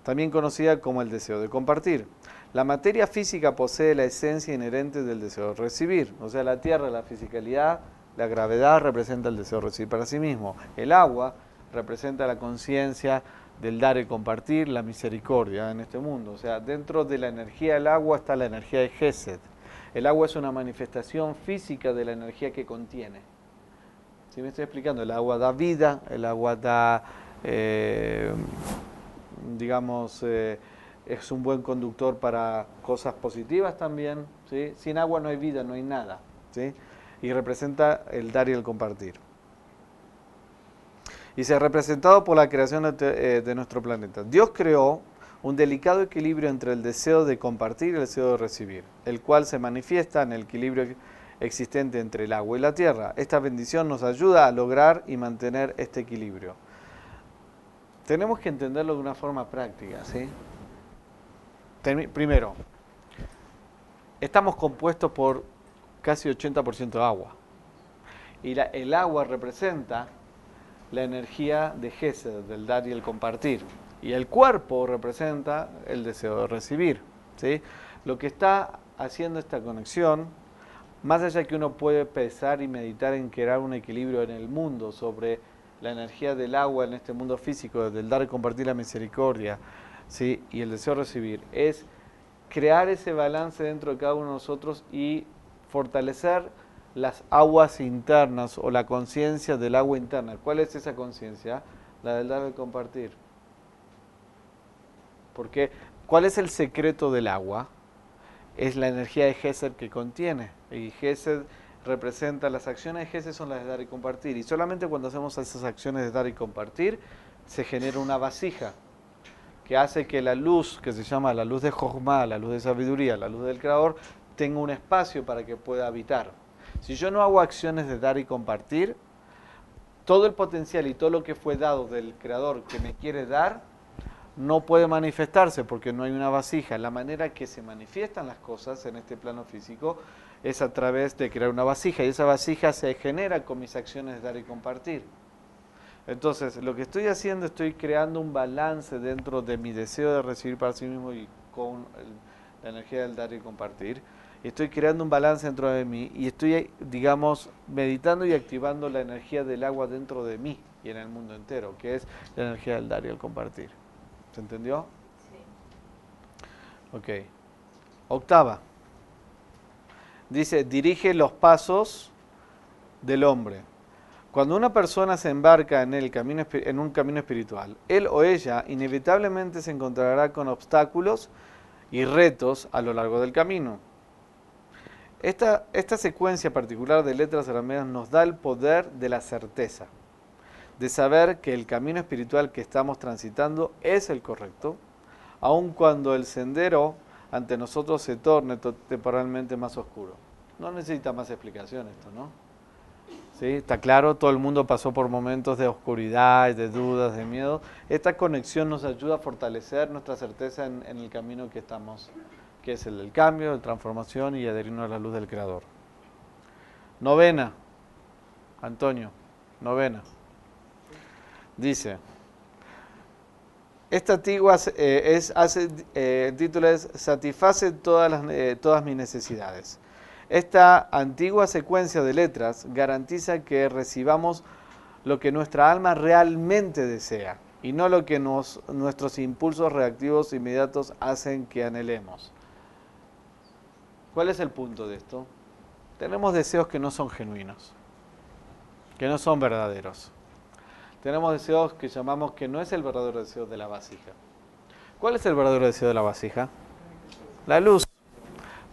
también conocida como el deseo de compartir. La materia física posee la esencia inherente del deseo de recibir, o sea, la tierra, la fisicalidad, la gravedad representa el deseo de recibir para sí mismo. El agua representa la conciencia del dar y compartir, la misericordia en este mundo. O sea, dentro de la energía del agua está la energía de Gesed. El agua es una manifestación física de la energía que contiene. ¿Sí me estoy explicando? El agua da vida, el agua da, eh, digamos, eh, es un buen conductor para cosas positivas también. ¿sí? Sin agua no hay vida, no hay nada. ¿sí? Y representa el dar y el compartir. Y se ha representado por la creación eh, de nuestro planeta. Dios creó un delicado equilibrio entre el deseo de compartir y el deseo de recibir, el cual se manifiesta en el equilibrio existente entre el agua y la tierra. Esta bendición nos ayuda a lograr y mantener este equilibrio. Tenemos que entenderlo de una forma práctica, ¿sí? Primero, estamos compuestos por casi 80% de agua. Y el agua representa la energía de Gesed, del dar y el compartir. Y el cuerpo representa el deseo de recibir. ¿sí? Lo que está haciendo esta conexión, más allá que uno puede pensar y meditar en crear un equilibrio en el mundo sobre la energía del agua en este mundo físico, del dar y compartir la misericordia ¿sí? y el deseo de recibir, es crear ese balance dentro de cada uno de nosotros y fortalecer las aguas internas o la conciencia del agua interna. ¿Cuál es esa conciencia? La del dar y compartir. Porque, ¿cuál es el secreto del agua? Es la energía de Gesed que contiene. Y Gesed representa, las acciones de Gesed son las de dar y compartir. Y solamente cuando hacemos esas acciones de dar y compartir, se genera una vasija que hace que la luz, que se llama la luz de Jochma, la luz de sabiduría, la luz del Creador, tenga un espacio para que pueda habitar. Si yo no hago acciones de dar y compartir, todo el potencial y todo lo que fue dado del Creador que me quiere dar, no puede manifestarse porque no hay una vasija. La manera que se manifiestan las cosas en este plano físico es a través de crear una vasija y esa vasija se genera con mis acciones de dar y compartir. Entonces, lo que estoy haciendo, estoy creando un balance dentro de mi deseo de recibir para sí mismo y con la energía del dar y compartir. Estoy creando un balance dentro de mí y estoy, digamos, meditando y activando la energía del agua dentro de mí y en el mundo entero, que es la energía del dar y el compartir. ¿Se entendió? Ok. Octava. Dice, dirige los pasos del hombre. Cuando una persona se embarca en, el camino, en un camino espiritual, él o ella inevitablemente se encontrará con obstáculos y retos a lo largo del camino. Esta, secuencia particular de letras arameas nos da el poder de la certeza, de saber que el camino espiritual que estamos transitando es el correcto, aun cuando el sendero ante nosotros se torne to- temporalmente más oscuro. No necesita más explicación esto, ¿no? ¿Sí? Está claro, todo el mundo pasó por momentos de oscuridad, de dudas, de miedo. Esta conexión nos ayuda a fortalecer nuestra certeza en, en el camino que estamos, que es el del cambio, de transformación y adherirnos a la luz del Creador. Novena, Antonio, novena. Dice, esta antigua eh, es, hace, eh, el título es Satisface todas, las, eh, todas mis necesidades. Esta antigua secuencia de letras garantiza que recibamos lo que nuestra alma realmente desea y no lo que nos, nuestros impulsos reactivos inmediatos hacen que anhelemos. ¿Cuál es el punto de esto? Tenemos deseos que no son genuinos, que no son verdaderos. Tenemos deseos que llamamos que no es el verdadero deseo de la vasija. ¿Cuál es el verdadero deseo de la vasija? La luz.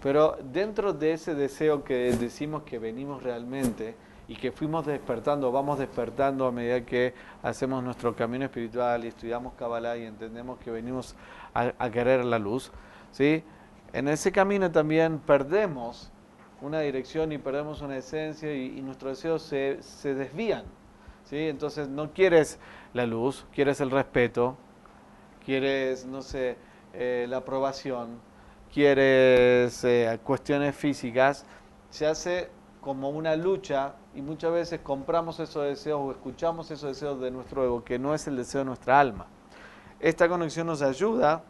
Pero dentro de ese deseo que decimos que venimos realmente y que fuimos despertando, vamos despertando a medida que hacemos nuestro camino espiritual y estudiamos Kabbalah y entendemos que venimos a, a querer la luz, ¿sí? En ese camino también perdemos una dirección y perdemos una esencia y, nuestros deseos se, se desvían, ¿sí? Entonces no quieres la luz, quieres el respeto, quieres, no sé, eh, la aprobación, quieres eh, cuestiones físicas, se hace como una lucha y muchas veces compramos esos deseos o escuchamos esos deseos de nuestro ego, que no es el deseo de nuestra alma. Esta conexión nos ayuda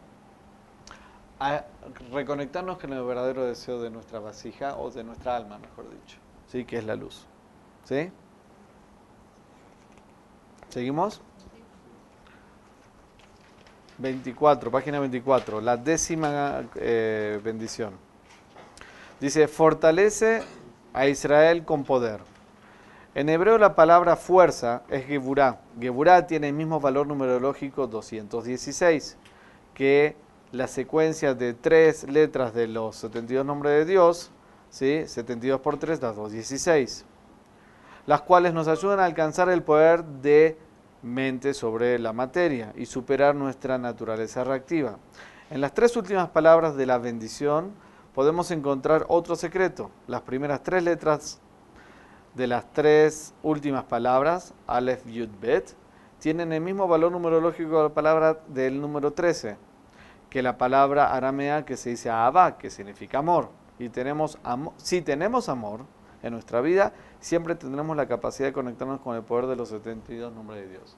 a reconectarnos con el verdadero deseo de nuestra vasija o de nuestra alma, mejor dicho, ¿sí? que es la luz. ¿Sí? ¿Seguimos? 24, página 24, la décima eh, bendición. Dice, fortalece a Israel con poder. En hebreo la palabra fuerza es Geburá. Geburá tiene el mismo valor numerológico 216 que la secuencia de tres letras de los 72 nombres de Dios, ¿sí? 72 por 3 da 216, las cuales nos ayudan a alcanzar el poder de mente sobre la materia y superar nuestra naturaleza reactiva. En las tres últimas palabras de la bendición podemos encontrar otro secreto. Las primeras tres letras de las tres últimas palabras, Aleph, Yud, Bet, tienen el mismo valor numerológico de la palabra del número 13, que la palabra aramea que se dice Abba, que significa amor. Y tenemos amor, si tenemos amor en nuestra vida, siempre tendremos la capacidad de conectarnos con el poder de los 72 nombres de Dios.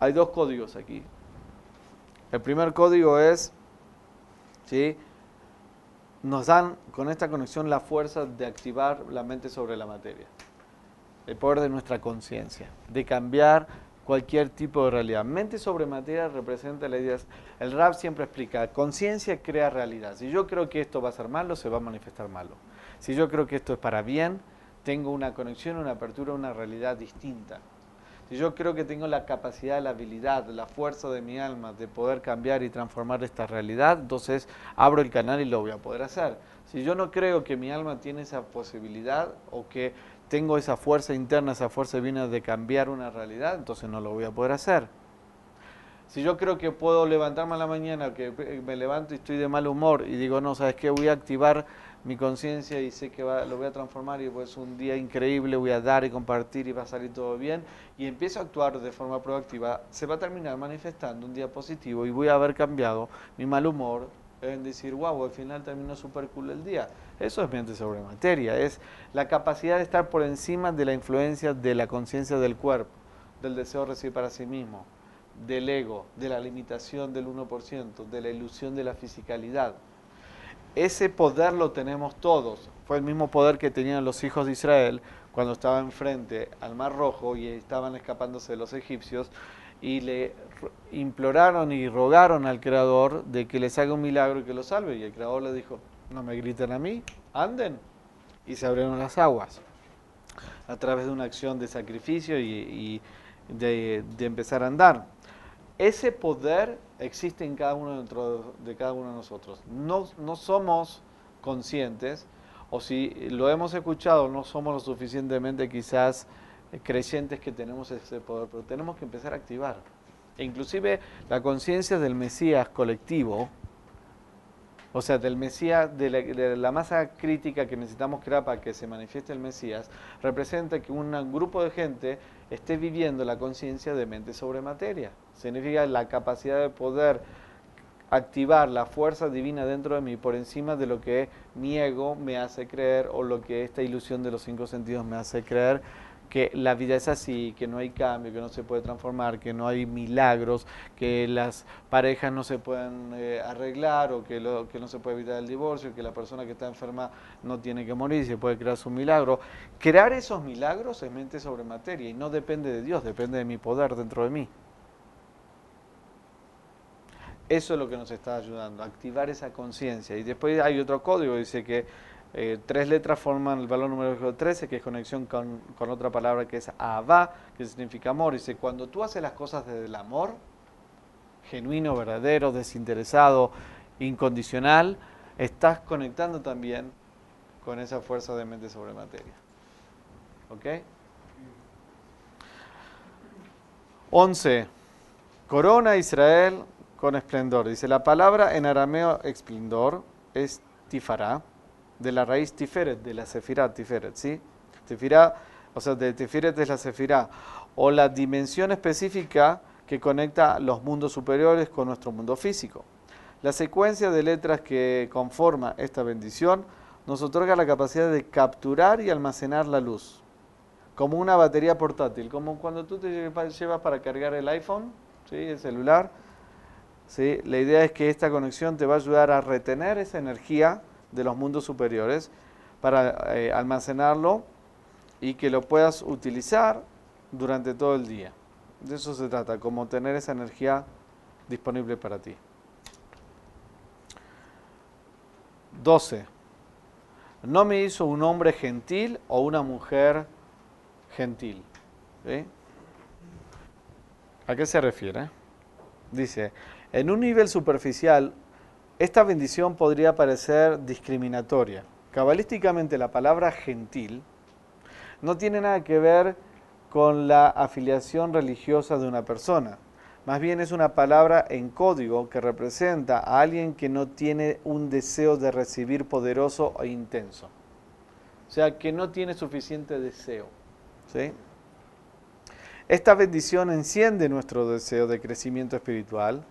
Hay dos códigos aquí. El primer código es, ¿sí? nos dan con esta conexión la fuerza de activar la mente sobre la materia, el poder de nuestra conciencia, de cambiar cualquier tipo de realidad. Mente sobre materia representa la idea, el rap siempre explica, conciencia crea realidad. Si yo creo que esto va a ser malo, se va a manifestar malo. Si yo creo que esto es para bien, tengo una conexión, una apertura una realidad distinta. Si yo creo que tengo la capacidad, la habilidad, la fuerza de mi alma de poder cambiar y transformar esta realidad, entonces abro el canal y lo voy a poder hacer. Si yo no creo que mi alma tiene esa posibilidad o que tengo esa fuerza interna, esa fuerza divina de cambiar una realidad, entonces no lo voy a poder hacer. Si yo creo que puedo levantarme a la mañana, que me levanto y estoy de mal humor y digo, no, ¿sabes qué? Voy a activar mi conciencia y sé que va, lo voy a transformar y pues un día increíble, voy a dar y compartir y va a salir todo bien y empiezo a actuar de forma proactiva, se va a terminar manifestando un día positivo y voy a haber cambiado mi mal humor en decir, wow, al final terminó súper cool el día. Eso es mente sobre materia, es la capacidad de estar por encima de la influencia de la conciencia del cuerpo, del deseo de recibir para sí mismo, del ego, de la limitación del 1%, de la ilusión de la fisicalidad. Ese poder lo tenemos todos. Fue el mismo poder que tenían los hijos de Israel cuando estaban frente al Mar Rojo y estaban escapándose de los egipcios y le imploraron y rogaron al Creador de que les haga un milagro y que los salve. Y el Creador les dijo, no me griten a mí, anden. Y se abrieron las aguas a través de una acción de sacrificio y, de, empezar a andar. Ese poder existe en cada uno de nosotros. No, no somos conscientes, o si lo hemos escuchado, no somos lo suficientemente quizás creyentes que tenemos ese poder, pero tenemos que empezar a activar. E inclusive la conciencia del Mesías colectivo, o sea, del Mesías, de la, de la masa crítica que necesitamos crear para que se manifieste el Mesías, representa que un grupo de gente esté viviendo la conciencia de mente sobre materia. Significa la capacidad de poder activar la fuerza divina dentro de mí por encima de lo que mi ego me hace creer o lo que esta ilusión de los cinco sentidos me hace creer que la vida es así, que no hay cambio, que no se puede transformar, que no hay milagros, que las parejas no se pueden eh, arreglar o que, lo- que no se puede evitar el divorcio, que la persona que está enferma no tiene que morir, se puede crear su milagro. Crear esos milagros es mente sobre materia y no depende de Dios, depende de mi poder dentro de mí. Eso es lo que nos está ayudando, activar esa conciencia. Y después hay otro código, dice que eh, tres letras forman el valor numérico 13, que es conexión con, otra palabra que es Abba, que significa amor. Dice, cuando tú haces las cosas desde el amor, genuino, verdadero, desinteresado, incondicional, estás conectando también con esa fuerza de mente sobre materia. ¿Ok? 11. Corona Israel con esplendor. Dice, la palabra en arameo esplendor es tifará, de la raíz tiferet, de la sefirá, tiferet, ¿sí? Tifirá, o sea, de tiferet es la sefirá, o la dimensión específica que conecta los mundos superiores con nuestro mundo físico. La secuencia de letras que conforma esta bendición nos otorga la capacidad de capturar y almacenar la luz, como una batería portátil, como cuando tú te llevas para cargar el iPhone, ¿sí? el celular. ¿sí? La idea es que esta conexión te va a ayudar a retener esa energía de los mundos superiores para eh, almacenarlo y que lo puedas utilizar durante todo el día. De eso se trata, como tener esa energía disponible para ti. 12. No me hizo un hombre gentil o una mujer gentil. ¿A qué se refiere? Dice, en un nivel superficial, esta bendición podría parecer discriminatoria. Cabalísticamente la palabra gentil no tiene nada que ver con la afiliación religiosa de una persona. Más bien es una palabra en código que representa a alguien que no tiene un deseo de recibir poderoso e intenso. O sea, que no tiene suficiente deseo. Esta bendición enciende nuestro deseo de crecimiento espiritual,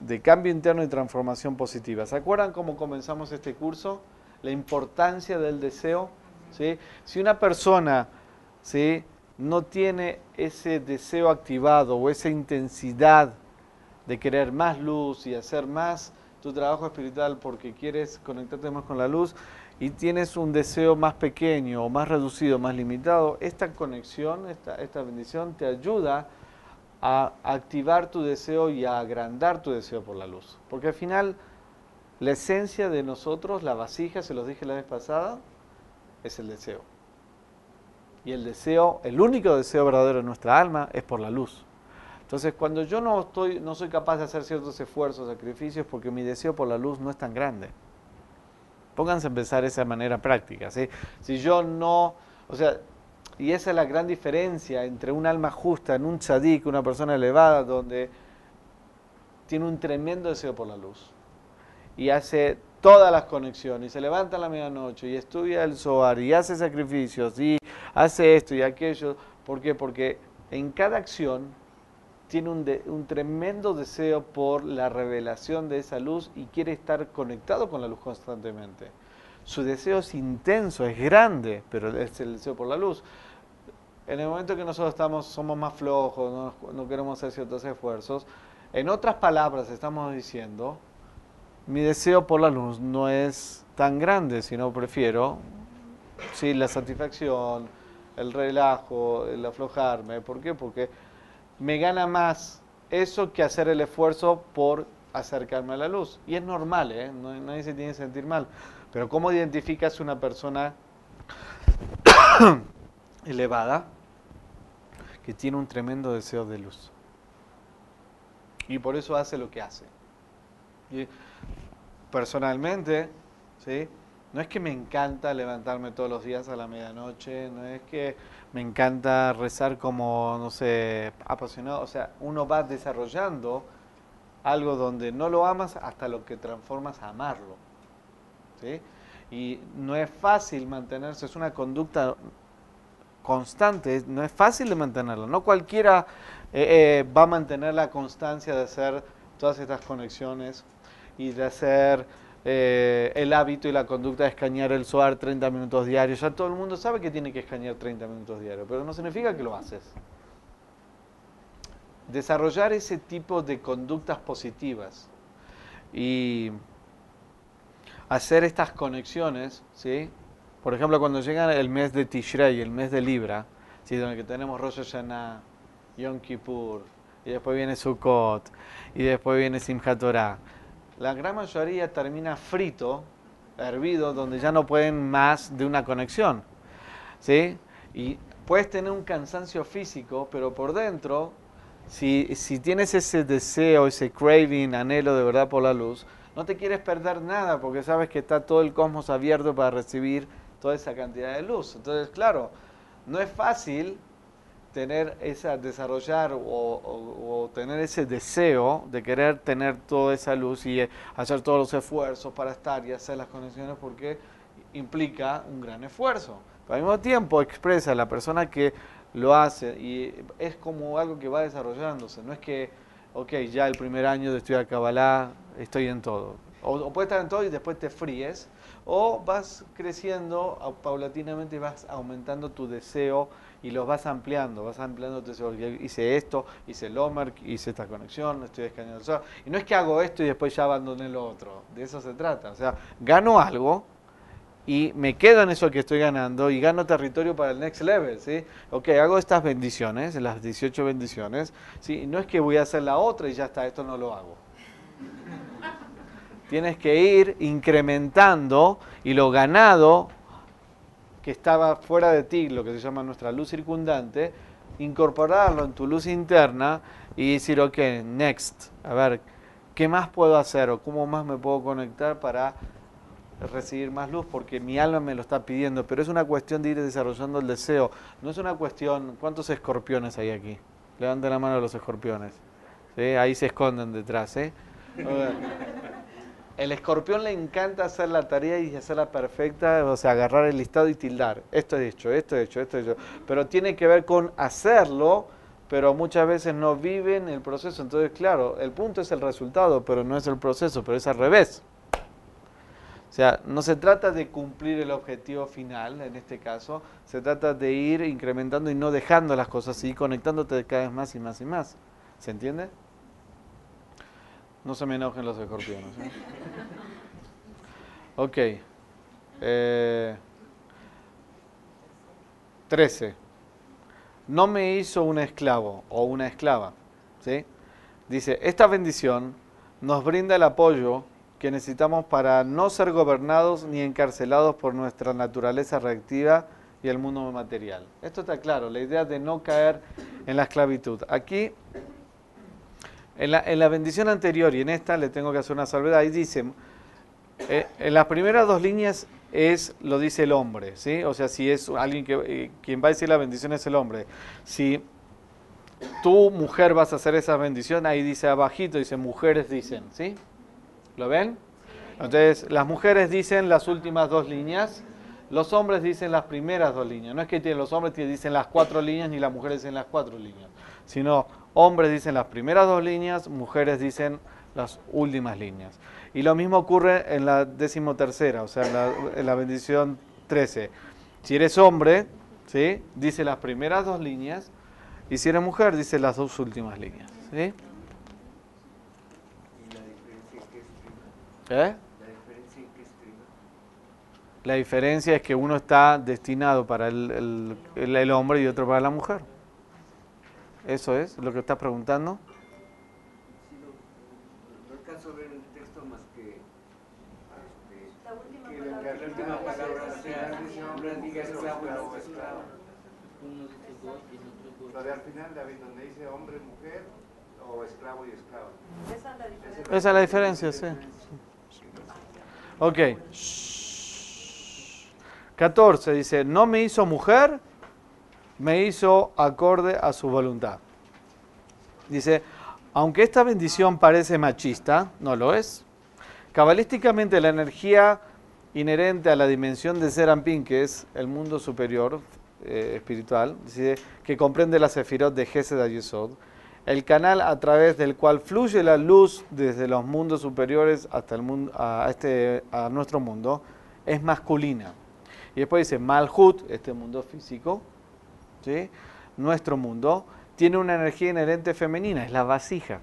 de cambio interno y transformación positiva. ¿Se acuerdan cómo comenzamos este curso? La importancia del deseo. ¿sí? Si una persona ¿sí? no tiene ese deseo activado o esa intensidad de querer más luz y hacer más tu trabajo espiritual porque quieres conectarte más con la luz y tienes un deseo más pequeño o más reducido, más limitado, esta conexión, esta, esta bendición te ayuda a activar tu deseo y a agrandar tu deseo por la luz. Porque al final, la esencia de nosotros, la vasija, se los dije la vez pasada, es el deseo. Y el deseo, el único deseo verdadero de nuestra alma es por la luz. Entonces, cuando yo no, estoy, no soy capaz de hacer ciertos esfuerzos, sacrificios, porque mi deseo por la luz no es tan grande. Pónganse a empezar de esa manera práctica. ¿sí? Si yo no, o sea, y esa es la gran diferencia entre un alma justa, en un tzadik, una persona elevada, donde tiene un tremendo deseo por la luz y hace todas las conexiones, y se levanta a la medianoche y estudia el Zohar y hace sacrificios y hace esto y aquello. ¿Por qué? Porque en cada acción tiene un, de- un tremendo deseo por la revelación de esa luz y quiere estar conectado con la luz constantemente. Su deseo es intenso, es grande, pero es el deseo por la luz. En el momento que nosotros estamos, somos más flojos, no, queremos hacer ciertos esfuerzos, en otras palabras estamos diciendo, mi deseo por la luz no es tan grande, sino prefiero sí, la satisfacción, el relajo, el aflojarme. ¿Por qué? Porque me gana más eso que hacer el esfuerzo por acercarme a la luz. Y es normal, ¿eh? No- nadie se tiene que sentir mal. Pero ¿cómo identificas una persona elevada que tiene un tremendo deseo de luz? Y por eso hace lo que hace. Y personalmente, ¿sí? No es que me encanta levantarme todos los días a la medianoche, no es que me encanta rezar como, no sé, apasionado. O sea, uno va desarrollando algo donde no lo amas hasta lo que transformas a amarlo. Y no es fácil mantenerse, es una conducta constante, no es fácil de mantenerla. No cualquiera eh, eh, va a mantener la constancia de hacer todas estas conexiones y de hacer eh, el hábito y la conducta de escanear el SOAR 30 minutos diarios. Ya todo el mundo sabe que tiene que escanear 30 minutos diarios, pero no significa que lo haces. Desarrollar ese tipo de conductas positivas y hacer estas conexiones, ¿sí? Por ejemplo, cuando llega el mes de Tishrei, el mes de Libra, ¿sí? donde que tenemos Rosh Hashanah, Yom Kippur, y después viene Sukkot, y después viene Simchat Torah, la gran mayoría termina frito, hervido, donde ya no pueden más de una conexión. ¿sí? Y puedes tener un cansancio físico, pero por dentro, si, si tienes ese deseo, ese craving, anhelo de verdad por la luz, no te quieres perder nada porque sabes que está todo el cosmos abierto para recibir toda esa cantidad de luz. Entonces, claro, no es fácil tener esa, desarrollar o, tener ese deseo de querer tener toda esa luz y eh, hacer todos los esfuerzos para estar y hacer las conexiones porque implica un gran esfuerzo. Pero al mismo tiempo expresa la persona que lo hace y es como algo que va desarrollándose. No es que, ok, ya el primer año de estudiar Kabbalah estoy en todo. O, o puedes estar en todo y después te fríes. O vas creciendo paulatinamente y vas aumentando tu deseo y los vas ampliando, vas ampliando tu deseo. Hice esto, hice el Omer, hice esta conexión, estoy escaneando el. Y no es que hago esto y después ya abandoné lo otro. De eso se trata. O sea, gano algo y me quedo en eso que estoy ganando y gano territorio para el next level, ¿sí? Ok, hago estas bendiciones, las 18 bendiciones, ¿sí? No es que voy a hacer la otra y ya está, esto no lo hago. Tienes que ir incrementando y lo ganado que estaba fuera de ti, lo que se llama nuestra luz circundante, incorporarlo en tu luz interna y decir, ok, next, a ver, ¿qué más puedo hacer o cómo más me puedo conectar para recibir más luz? Porque mi alma me lo está pidiendo, pero es una cuestión de ir desarrollando el deseo, no es una cuestión, ¿cuántos escorpiones hay aquí? Levanten la mano los escorpiones, ahí se esconden detrás, ¿eh? El escorpión le encanta hacer la tarea y hacerla perfecta, o sea, agarrar el listado y tildar. Esto he hecho, esto he hecho, esto he hecho. Pero tiene que ver con hacerlo, pero muchas veces no viven el proceso. Entonces, claro, el punto es el resultado, pero no es el proceso, pero es al revés. O sea, no se trata de cumplir el objetivo final, en este caso, se trata de ir incrementando y no dejando las cosas y conectándote cada vez más y más y más. ¿Se entiende? No se me enojen los escorpiones. ¿eh? Ok. Eh, 13. No me hizo un esclavo o una esclava. ¿sí? Dice, esta bendición nos brinda el apoyo que necesitamos para no ser gobernados ni encarcelados por nuestra naturaleza reactiva y el mundo material. Esto está claro, la idea de no caer en la esclavitud. Aquí en la, en la bendición anterior y en esta le tengo que hacer una salvedad. Ahí dice, eh, en las primeras dos líneas es, lo dice el hombre, ¿sí? O sea, si es alguien que, eh, quien va a decir la bendición es el hombre. Si tú, mujer, vas a hacer esa bendición, ahí dice abajito, dice mujeres dicen, ¿sí? ¿Lo ven? Entonces, las mujeres dicen las últimas dos líneas, los hombres dicen las primeras dos líneas. No es que los hombres dicen las cuatro líneas ni las mujeres dicen las cuatro líneas, sino hombres dicen las primeras dos líneas, mujeres dicen las últimas líneas. Y lo mismo ocurre en la decimotercera, o sea, en la, en la bendición 13. Si eres hombre, ¿sí? dice las primeras dos líneas, y si eres mujer, dice las dos últimas líneas. ¿sí? ¿Y la diferencia? ¿Eh? Es que uno está destinado para el- el hombre y otro para la mujer. ¿Eso es lo que estás preguntando? Sí, no, no alcanzo a ver el texto más que este, La última que palabra. la última palabra sea hombre, diga esclavo y no esclavo. Lo de al final, David, donde dice hombre, mujer o esclavo y esclava. Esa es la diferencia. Esa es la diferencia, sí. Ok. 14 dice, no me hizo mujer, me hizo acorde a su voluntad. Dice, aunque esta bendición parece machista, no lo es. Cabalísticamente la energía inherente a la dimensión de Serampín, que es el mundo superior eh, espiritual, dice, que comprende la sefirot de Gesed a Yesod, el canal a través del cual fluye la luz desde los mundos superiores hasta el mundo, a, este, a nuestro mundo, es masculina. Y después dice, Malhut, este mundo físico, nuestro mundo, tiene una energía inherente femenina, es la vasija.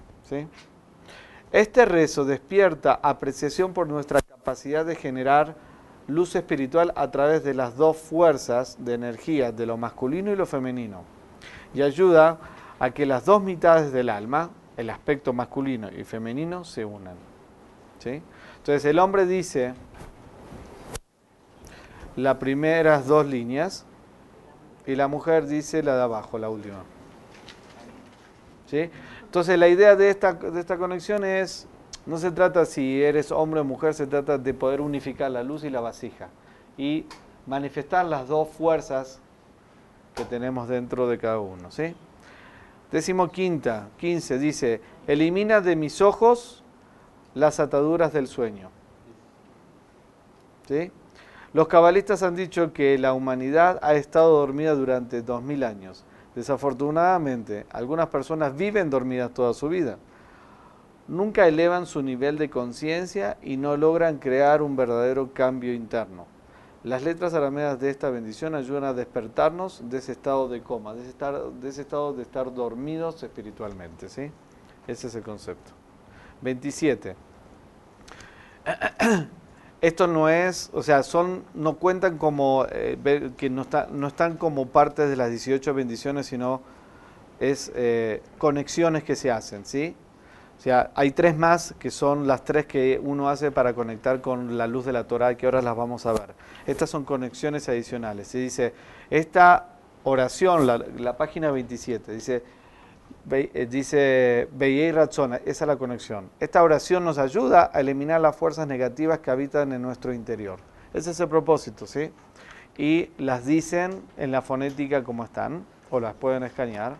Este rezo despierta apreciación por nuestra capacidad de generar luz espiritual a través de las dos fuerzas de energía, de lo masculino y lo femenino, y ayuda a que las dos mitades del alma, el aspecto masculino y femenino, se unan. Entonces el hombre dice las primeras dos líneas y la mujer dice la de abajo, la última. ¿Sí? Entonces la idea de esta, de esta conexión es, no se trata si eres hombre o mujer, se trata de poder unificar la luz y la vasija y manifestar las dos fuerzas que tenemos dentro de cada uno. ¿sí? Décimo quinta, 15, dice, elimina de mis ojos las ataduras del sueño. ¿Sí? Los cabalistas han dicho que la humanidad ha estado dormida durante dos mil años. Desafortunadamente, algunas personas viven dormidas toda su vida. Nunca elevan su nivel de conciencia y no logran crear un verdadero cambio interno. Las letras arameas de esta bendición ayudan a despertarnos de ese estado de coma, de ese, de ese estado de estar dormidos espiritualmente. ¿sí? Ese es el concepto. 27. Esto no es, o sea, son, no cuentan como, eh, que no, está- no están como parte de las 18 bendiciones, sino es eh, conexiones que se hacen, ¿sí? O sea, hay tres más que son las tres que uno hace para conectar con la luz de la Torah, que ahora las vamos a ver. Estas son conexiones adicionales. Se dice, esta oración, la página 27, dice, Eh, dice Beyei Ratzona, esa es la conexión. Esta oración nos ayuda a eliminar las fuerzas negativas que habitan en nuestro interior. Ese es el propósito, ¿sí? Y las dicen en la fonética como están, o las pueden escanear.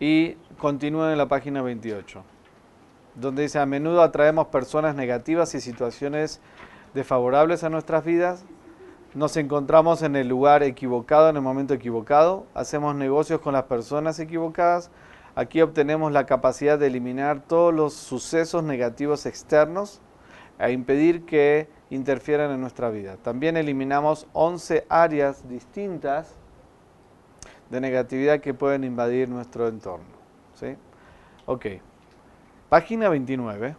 Y continúan en la página 28 donde dice, a menudo atraemos personas negativas y situaciones desfavorables a nuestras vidas, nos encontramos en el lugar equivocado, en el momento equivocado, hacemos negocios con las personas equivocadas, aquí obtenemos la capacidad de eliminar todos los sucesos negativos externos e impedir que interfieran en nuestra vida. También eliminamos 11 áreas distintas de negatividad que pueden invadir nuestro entorno. ¿sí? Ok. Página 29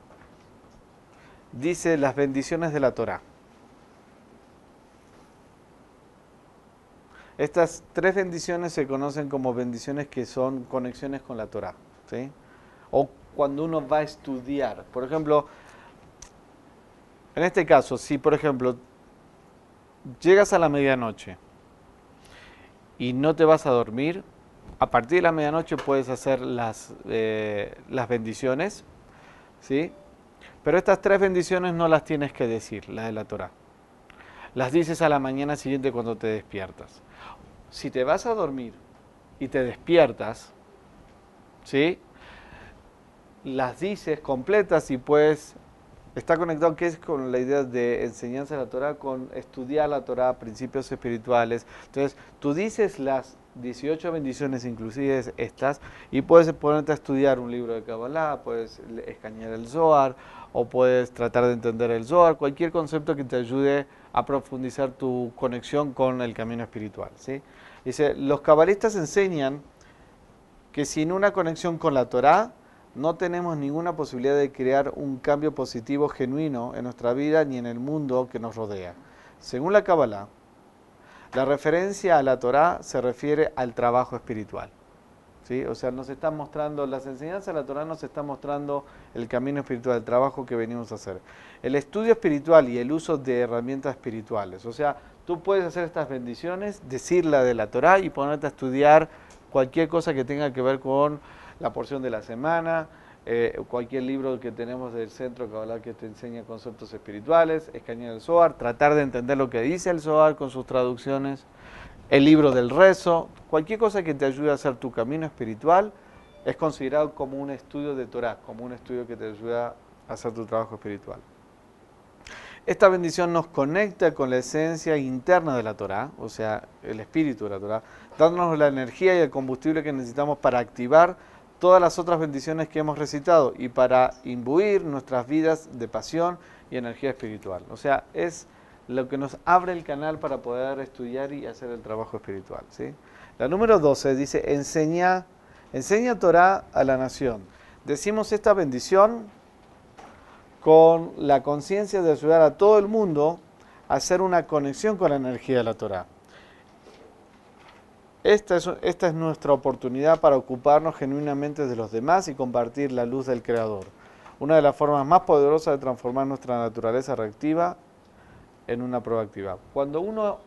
dice las bendiciones de la Torá. Estas tres bendiciones se conocen como bendiciones que son conexiones con la Torá. ¿sí? O cuando uno va a estudiar. Por ejemplo, en este caso, si por ejemplo llegas a la medianoche y no te vas a dormir, a partir de la medianoche puedes hacer las, eh, las bendiciones, ¿sí? Pero estas tres bendiciones no las tienes que decir, las de la Torah. Las dices a la mañana siguiente cuando te despiertas. Si te vas a dormir y te despiertas, ¿sí? Las dices completas y puedes está conectado que es con la idea de enseñanza de la Torah, con estudiar la Torah, principios espirituales. Entonces, tú dices las 18 bendiciones, inclusive estas, y puedes ponerte a estudiar un libro de Kabbalah, puedes escanear el Zohar, o puedes tratar de entender el Zohar, cualquier concepto que te ayude a profundizar tu conexión con el camino espiritual. ¿sí? Dice, los cabalistas enseñan que sin una conexión con la Torah no tenemos ninguna posibilidad de crear un cambio positivo genuino en nuestra vida ni en el mundo que nos rodea. Según la Kabbalah, la referencia a la Torá se refiere al trabajo espiritual. ¿sí? O sea, nos están mostrando, las enseñanzas de la Torá nos están mostrando el camino espiritual, el trabajo que venimos a hacer. El estudio espiritual y el uso de herramientas espirituales. O sea, tú puedes hacer estas bendiciones, decirla de la Torá y ponerte a estudiar cualquier cosa que tenga que ver con la porción de la semana, eh, cualquier libro que tenemos del centro que te enseña conceptos espirituales, escanear el Zohar, tratar de entender lo que dice el Zohar con sus traducciones, el libro del rezo, cualquier cosa que te ayude a hacer tu camino espiritual es considerado como un estudio de Torah, como un estudio que te ayuda a hacer tu trabajo espiritual. Esta bendición nos conecta con la esencia interna de la Torah, o sea, el espíritu de la Torah, dándonos la energía y el combustible que necesitamos para activar todas las otras bendiciones que hemos recitado y para imbuir nuestras vidas de pasión y energía espiritual. O sea, es lo que nos abre el canal para poder estudiar y hacer el trabajo espiritual. ¿sí? La número 12 dice, enseña, enseña Torah a la nación. Decimos esta bendición con la conciencia de ayudar a todo el mundo a hacer una conexión con la energía de la Torah. Esta es, nuestra oportunidad para ocuparnos genuinamente de los demás y compartir la luz del Creador. Una de las formas más poderosas de transformar nuestra naturaleza reactiva en una proactiva. Cuando uno,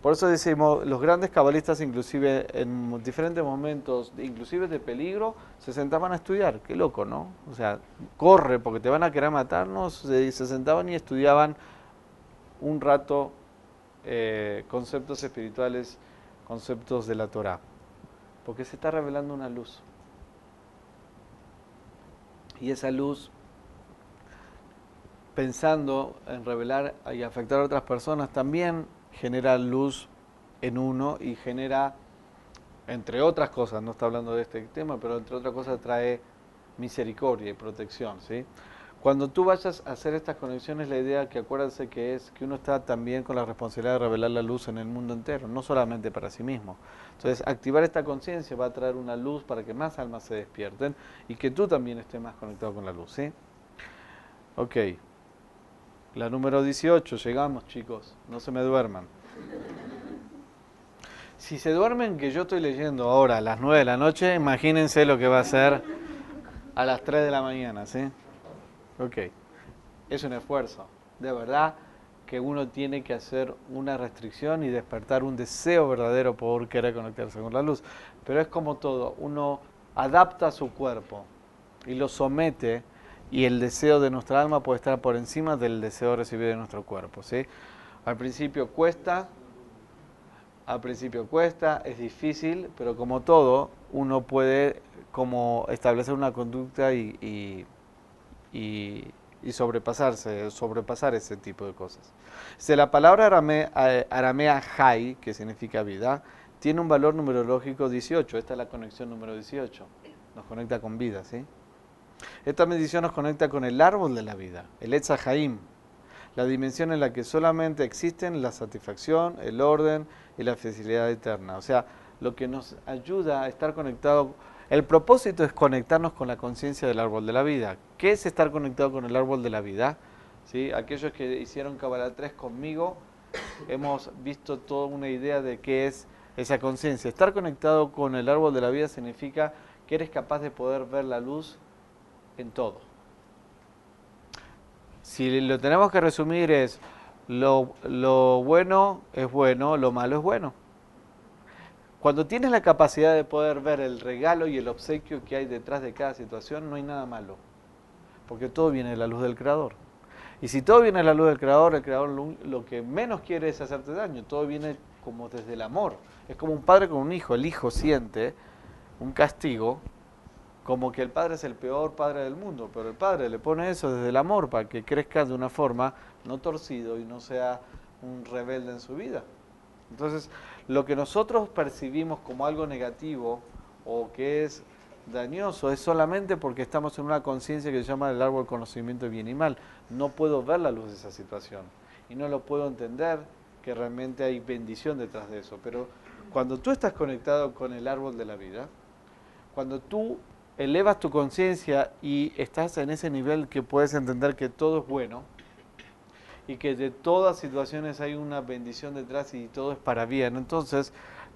por eso decimos, los grandes cabalistas inclusive en diferentes momentos, inclusive de peligro, se sentaban a estudiar. Qué loco, ¿no? O sea, corre porque te van a querer matarnos, se, se sentaban y estudiaban un rato eh, conceptos espirituales conceptos de la Torah, porque se está revelando una luz. Y esa luz, pensando en revelar y afectar a otras personas, también genera luz en uno y genera, entre otras cosas, no está hablando de este tema, pero entre otras cosas trae misericordia y protección, ¿sí? Cuando tú vayas a hacer estas conexiones, la idea que acuérdense que es que uno está también con la responsabilidad de revelar la luz en el mundo entero, no solamente para sí mismo. Entonces, activar esta conciencia va a traer una luz para que más almas se despierten y que tú también estés más conectado con la luz, ¿sí? Ok. La número 18, llegamos chicos, no se me duerman. Si se duermen que yo estoy leyendo ahora a las 9 de la noche, imagínense lo que va a ser a las 3 de la mañana, ¿sí? Ok, es un esfuerzo. De verdad que uno tiene que hacer una restricción y despertar un deseo verdadero por querer conectarse con la luz. Pero es como todo, uno adapta su cuerpo y lo somete y el deseo de nuestra alma puede estar por encima del deseo recibido de nuestro cuerpo. ¿sí? Al principio cuesta, al principio cuesta, es difícil, pero como todo, uno puede como establecer una conducta y y, sobrepasarse, sobrepasar ese tipo de cosas. Si la palabra aramea, eh, aramea que significa vida, tiene un valor numerológico 18. Esta es la conexión número 18. Nos conecta con vida, ¿sí? Esta medición nos conecta con el árbol de la vida, el Etzahaim, la dimensión en la que solamente existen la satisfacción, el orden y la felicidad eterna. O sea, lo que nos ayuda a estar conectado el propósito es conectarnos con la conciencia del árbol de la vida. ¿Qué es estar conectado con el árbol de la vida? ¿Sí? Aquellos que hicieron Kabbalah 3 conmigo, hemos visto toda una idea de qué es esa conciencia. Estar conectado con el árbol de la vida significa que eres capaz de poder ver la luz en todo. Si lo tenemos que resumir es, lo, lo bueno es bueno, lo malo es bueno. Cuando tienes la capacidad de poder ver el regalo y el obsequio que hay detrás de cada situación, no hay nada malo, porque todo viene de la luz del Creador. Y si todo viene de la luz del Creador, el Creador lo, que menos quiere es hacerte daño, todo viene como desde el amor. Es como un padre con un hijo, el hijo siente un castigo como que el padre es el peor padre del mundo, pero el padre le pone eso desde el amor para que crezca de una forma no torcido y no sea un rebelde en su vida. Entonces, lo que nosotros percibimos como algo negativo o que es dañoso es solamente porque estamos en una conciencia que se llama el árbol conocimiento de bien y mal. No puedo ver la luz de esa situación y no lo puedo entender que realmente hay bendición detrás de eso. Pero cuando tú estás conectado con el árbol de la vida, cuando tú elevas tu conciencia y estás en ese nivel que puedes entender que todo es bueno y que de todas situaciones hay una bendición detrás y todo es para bien. Entonces,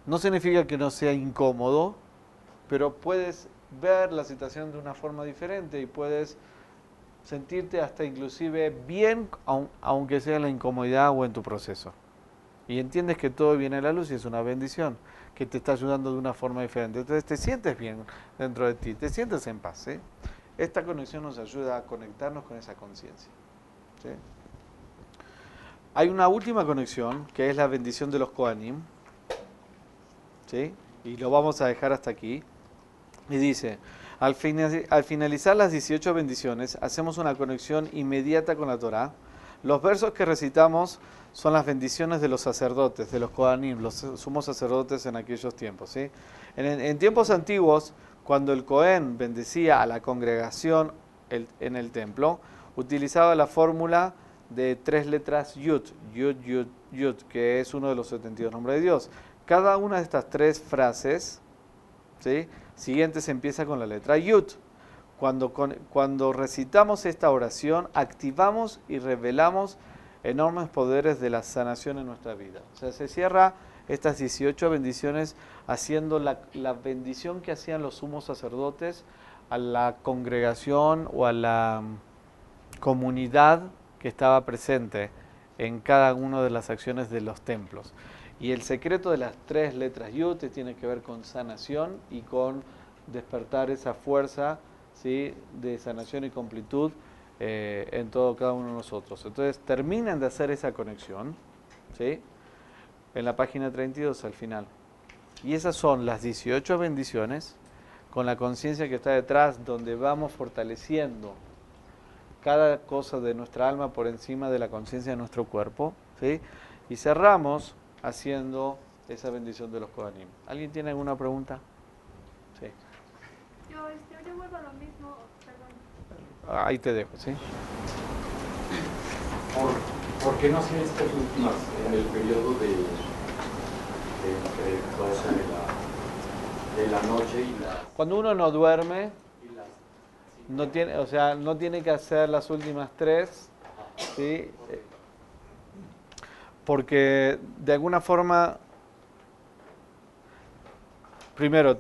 no significa que no sea incómodo, pero puedes ver la situación de una forma diferente y puedes sentirte hasta inclusive bien, aun- aunque sea la incomodidad o en tu proceso. Y entiendes que todo viene a la luz y es una bendición, que te está ayudando de una forma diferente. Entonces te sientes bien dentro de ti, te sientes en paz. Esta conexión nos ayuda a conectarnos con esa conciencia. ¿sí? Hay una última conexión, que es la bendición de los Kohanim. ¿sí? Y lo vamos a dejar hasta aquí. Y dice, al, fina- al finalizar las 18 bendiciones, hacemos una conexión inmediata con la Torah. Los versos que recitamos son las bendiciones de los sacerdotes, de los Kohanim, los sumos sacerdotes en aquellos tiempos. ¿sí? En, tiempos antiguos, cuando el Cohen bendecía a la congregación en el templo, utilizaba la fórmula de tres letras Yud, Yud, Yud, Yud, que es uno de los 72 nombres de Dios. Cada una de estas tres frases ¿sí? siguientes empieza con la letra Yud. Cuando, cuando recitamos esta oración, activamos y revelamos enormes poderes de la sanación en nuestra vida. O sea, se cierra estas 18 bendiciones haciendo la, la bendición que hacían los sumos sacerdotes a la congregación o a la comunidad que estaba presente en cada una de las acciones de los templos. Y el secreto de las tres letras Yud tiene que ver con sanación y con despertar esa fuerza ¿sí? de sanación y completud eh, en todo cada uno de nosotros. Entonces terminan de hacer esa conexión ¿sí? en la página 32 al final. Y esas son las 18 bendiciones con la conciencia que está detrás, donde vamos fortaleciendo cada cosa de nuestra alma por encima de la conciencia de nuestro cuerpo. ¿sí? Y cerramos haciendo esa bendición de los Kohanim. ¿Alguien tiene alguna pregunta? Sí. Yo, este, yo vuelvo a lo mismo, perdón. Ahí te dejo, ¿sí? ¿Por, por qué no hacer estas últimas en el periodo de, de entre 12 de la, de la noche y las... Cuando uno no duerme, no tiene, o sea, no tiene que hacer las últimas tres, ¿sí? Porque de alguna forma, primero,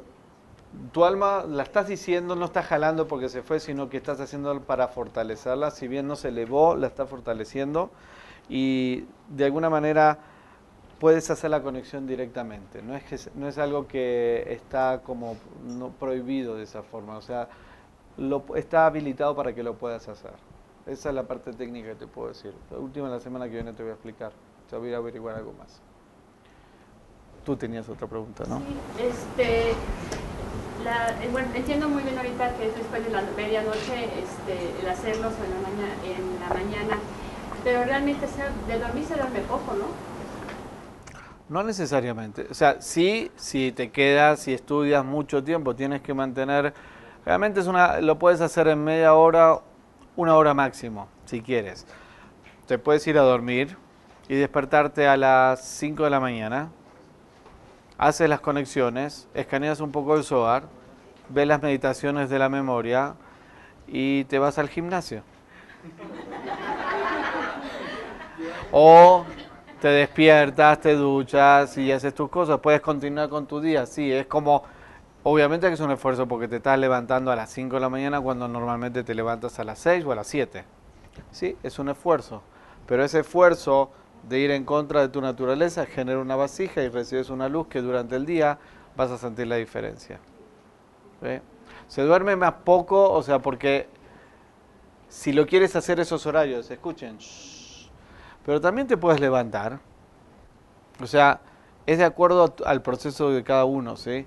tu alma la estás diciendo, no estás jalando porque se fue, sino que estás haciendo para fortalecerla. Si bien no se elevó, la está fortaleciendo. Y de alguna manera puedes hacer la conexión directamente. No es, que, no es algo que está como no, prohibido de esa forma. O sea, lo, está habilitado para que lo puedas hacer. Esa es la parte técnica que te puedo decir. La última, la semana que viene te voy a explicar. Te voy a averiguar algo más. Tú tenías otra pregunta, ¿no? Sí, este, la, eh, bueno, entiendo muy bien ahorita que es después de la medianoche este, el hacerlos en la, mañana, en la mañana, pero realmente se- de dormir se duerme poco, ¿no? No necesariamente. O sea, sí, si te quedas, si estudias mucho tiempo, tienes que mantener. Realmente es una, lo puedes hacer en media hora, una hora máximo, si quieres. Te puedes ir a dormir y despertarte a las 5 de la mañana. Haces las conexiones, escaneas un poco el SOAR, ves las meditaciones de la memoria y te vas al gimnasio. O te despiertas, te duchas y haces tus cosas, puedes continuar con tu día. Sí, es como, obviamente que es un esfuerzo porque te estás levantando a las 5 de la mañana cuando normalmente te levantas a las 6 o a las 7. Sí, es un esfuerzo, pero ese esfuerzo de ir en contra de tu naturaleza genera una vasija y recibes una luz que durante el día vas a sentir la diferencia. Se duerme más poco, o sea, porque si lo quieres hacer esos horarios, escuchen, shh, pero también te puedes levantar. O sea, es de acuerdo al proceso de cada uno, ¿sí?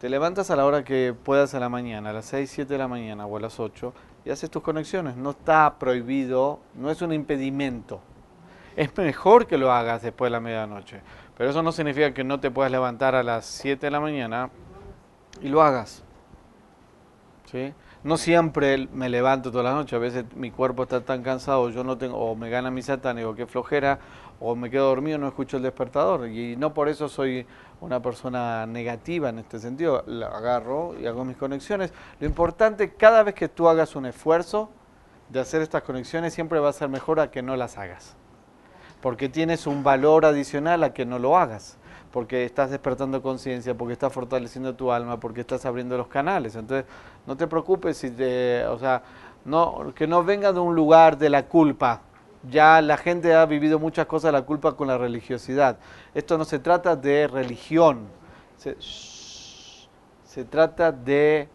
Te levantas a la hora que puedas a la mañana, a las 6, 7 de la mañana o a las 8, y haces tus conexiones. No está prohibido, no es un impedimento. Es mejor que lo hagas después de la medianoche. Pero eso no significa que no te puedas levantar a las 7 de la mañana y lo hagas. ¿Sí? No siempre me levanto toda la noche, a veces mi cuerpo está tan cansado, yo no tengo, o me gana mi satánico, qué flojera, o me quedo dormido, no escucho el despertador. Y no por eso soy una persona negativa en este sentido. La agarro y hago mis conexiones. Lo importante, cada vez que tú hagas un esfuerzo de hacer estas conexiones, siempre va a ser mejor a que no las hagas. Porque tienes un valor adicional a que no lo hagas. Porque estás despertando conciencia, porque estás fortaleciendo tu alma, porque estás abriendo los canales. Entonces, no te preocupes si te, o sea, no, que no venga de un lugar de la culpa. Ya la gente ha vivido muchas cosas la culpa con la religiosidad. Esto no se trata de religión, se, se trata de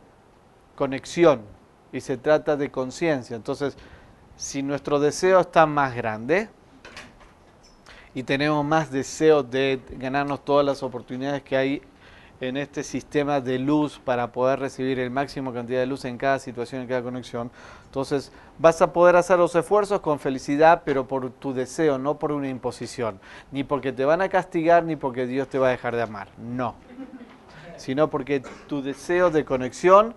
conexión y se trata de conciencia. Entonces, si nuestro deseo está más grande y tenemos más deseo de ganarnos todas las oportunidades que hay en este sistema de luz para poder recibir el máximo cantidad de luz en cada situación, en cada conexión. Entonces vas a poder hacer los esfuerzos con felicidad, pero por tu deseo, no por una imposición. Ni porque te van a castigar, ni porque Dios te va a dejar de amar. No. Sino porque tu deseo de conexión,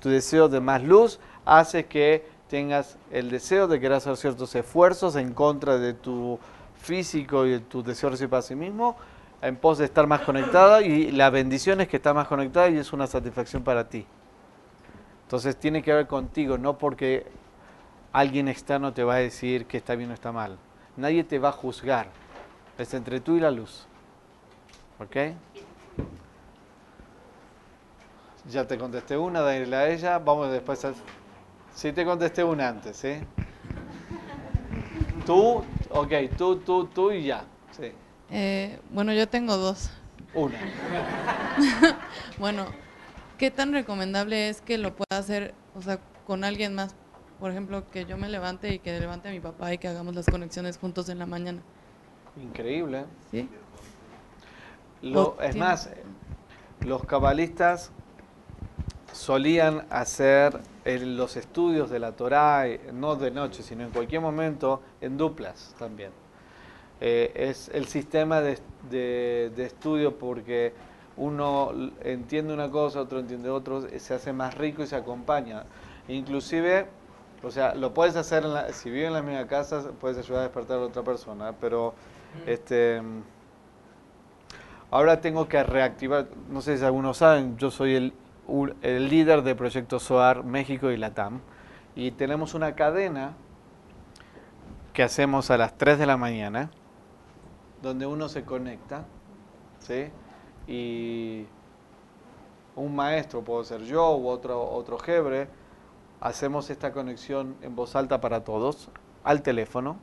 tu deseo de más luz, hace que tengas el deseo de querer hacer ciertos esfuerzos en contra de tu físico y de tu deseo de para sí mismo, en pos de estar más conectada y la bendición es que está más conectada y es una satisfacción para ti. Entonces tiene que ver contigo, no porque alguien externo te va a decir que está bien o está mal. Nadie te va a juzgar. Es entre tú y la luz. ¿Ok? Ya te contesté una, dale a ella. Vamos después a... Sí te contesté una antes, ¿sí? Tú, ok, tú, tú, tú y ya. Sí. Eh, bueno, yo tengo dos. Una. bueno, ¿qué tan recomendable es que lo pueda hacer, o sea, con alguien más? Por ejemplo, que yo me levante y que levante a mi papá y que hagamos las conexiones juntos en la mañana. Increíble. ¿Sí? Lo- es más, los cabalistas solían hacer el- los estudios de la Torá, eh, no de noche, sino en cualquier momento, en duplas también. Eh, es el sistema de, de- de estudio porque uno entiende una cosa, otro entiende otro, se hace más rico y se acompaña. Inclusive, o sea, lo puedes hacer, en la- si vives en la misma casa, puedes ayudar a despertar a otra persona, pero este... Ahora tengo que reactivar, no sé si algunos saben, yo soy el, el líder de Proyecto SOAR México y Latam y tenemos una cadena que hacemos a las 3 de la mañana donde uno se conecta, ¿sí? Y un maestro, puedo ser yo u otro, otro jebre, hacemos esta conexión en voz alta para todos al teléfono.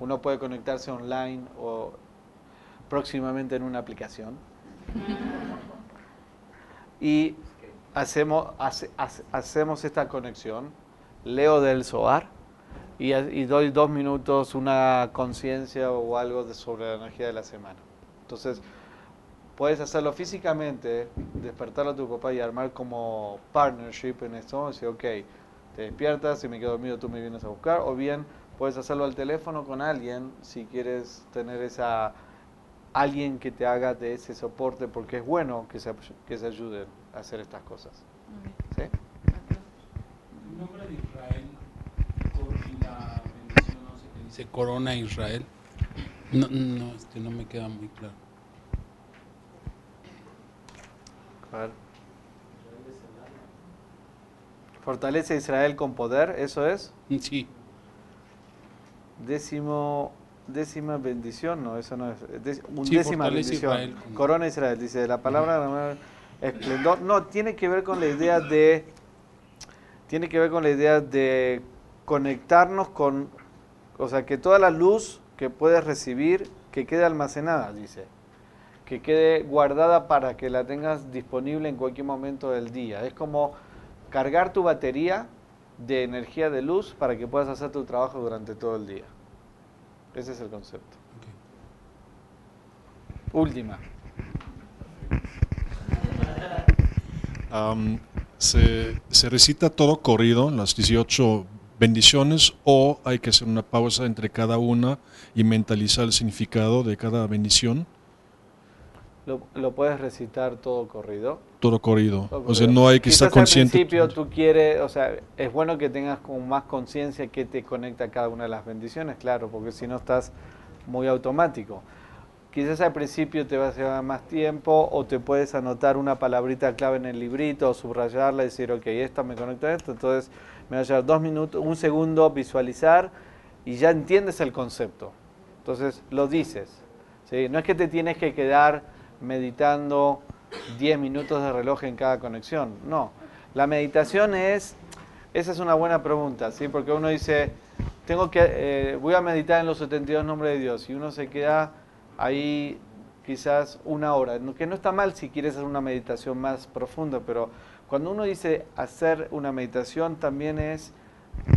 Uno puede conectarse online o próximamente en una aplicación. Y hacemos, hace- hace- hacemos esta conexión, leo del SOAR y, y doy dos minutos una conciencia o algo de, sobre la energía de la semana. Entonces, puedes hacerlo físicamente, despertar a tu papá y armar como partnership en esto, decir, ok, te despiertas, si me quedo dormido tú me vienes a buscar, o bien puedes hacerlo al teléfono con alguien si quieres tener esa alguien que te haga de ese soporte porque es bueno que se, que se ayuden a hacer estas cosas. ¿Sí? El nombre de Israel cor- y la bendición, no sé qué dice, Corona Israel. No, no, este no me queda muy claro. Claro. Fortalece a Israel con poder, eso es. Sí. Décimo, décima bendición, no, eso no es. dec- Sí, undécima fortalece bendición. Israel Corona Israel, dice la palabra esplendor. No, tiene que ver con la idea de. Tiene que ver con la idea de conectarnos con. O sea, que toda la luz que puedes recibir, que quede almacenada, dice. Que quede guardada para que la tengas disponible en cualquier momento del día. Es como cargar tu batería de energía de luz para que puedas hacer tu trabajo durante todo el día. Ese es el concepto. Última. Se, se recita todo corrido, las 18 bendiciones, o hay que hacer una pausa entre cada una y mentalizar el significado de cada bendición, Lo, lo puedes recitar todo corrido. todo corrido. Todo O sea, no hay que Quizás estar consciente. Al principio tú quieres, o sea, es bueno que tengas como más conciencia que te conecta a cada una de las bendiciones, claro, porque si no estás muy automático. Quizás al principio te va a llevar más tiempo o te puedes anotar una palabrita clave en el librito o subrayarla y decir, ok, esta me conecta a esto, entonces me va a llevar dos minutos, un segundo visualizar y ya entiendes el concepto. Entonces lo dices. ¿sí? No es que te tienes que quedar meditando 10 minutos de reloj en cada conexión, no. La meditación es, esa es una buena pregunta, ¿sí? porque uno dice, tengo que, eh, voy a meditar en los 72 nombres de Dios y uno se queda ahí quizás una hora, que no está mal si quieres hacer una meditación más profunda, pero cuando uno dice hacer una meditación también es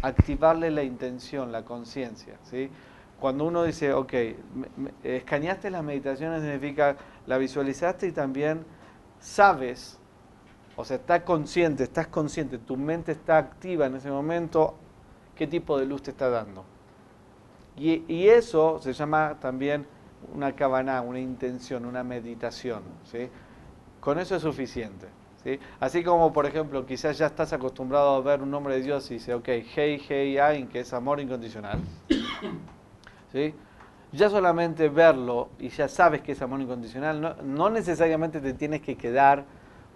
activarle la intención, la conciencia, ¿sí? Cuando uno dice, ok, escaneaste las meditaciones significa la visualizaste y también sabes, o sea, estás consciente, estás consciente, tu mente está activa en ese momento, qué tipo de luz te está dando. Y eso se llama también una cabana, una intención, una meditación. ¿sí? Con eso es suficiente. ¿sí? Así como, por ejemplo, quizás ya estás acostumbrado a ver un nombre de Dios y dice, ok, Hey, Hey, Ain, que es amor incondicional. ¿sí? Ya solamente verlo y ya sabes que es amor incondicional, no, no necesariamente te tienes que quedar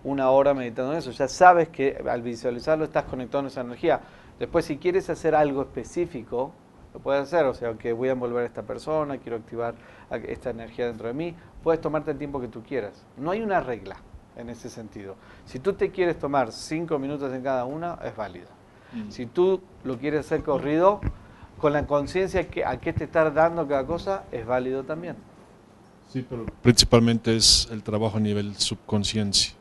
una hora meditando en eso, ya sabes que al visualizarlo estás conectado a esa energía. Después, si quieres hacer algo específico, lo puedes hacer, o sea, que voy a envolver a esta persona, quiero activar esta energía dentro de mí, puedes tomarte el tiempo que tú quieras. No hay una regla en ese sentido. Si tú te quieres tomar cinco minutos en cada una, es válido. Mm. Si tú lo quieres hacer corrido, con la conciencia que a qué te está dando cada cosa, es válido también. Sí, pero principalmente es el trabajo a nivel subconsciencia.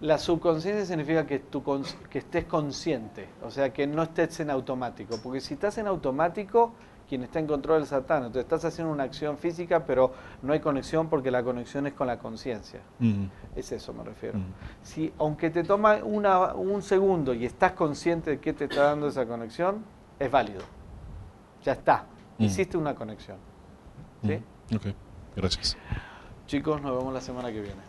La subconsciencia significa que, tú, que estés consciente, o sea, que no estés en automático, porque si estás en automático, quien está en control es Satán, entonces estás haciendo una acción física, pero no hay conexión porque la conexión es con la conciencia. Es eso me refiero. Si aunque te toma una, un segundo y estás consciente de que te está dando esa conexión, es válido. Ya está, hiciste una conexión. ¿Sí? Ok, gracias. Chicos, nos vemos la semana que viene.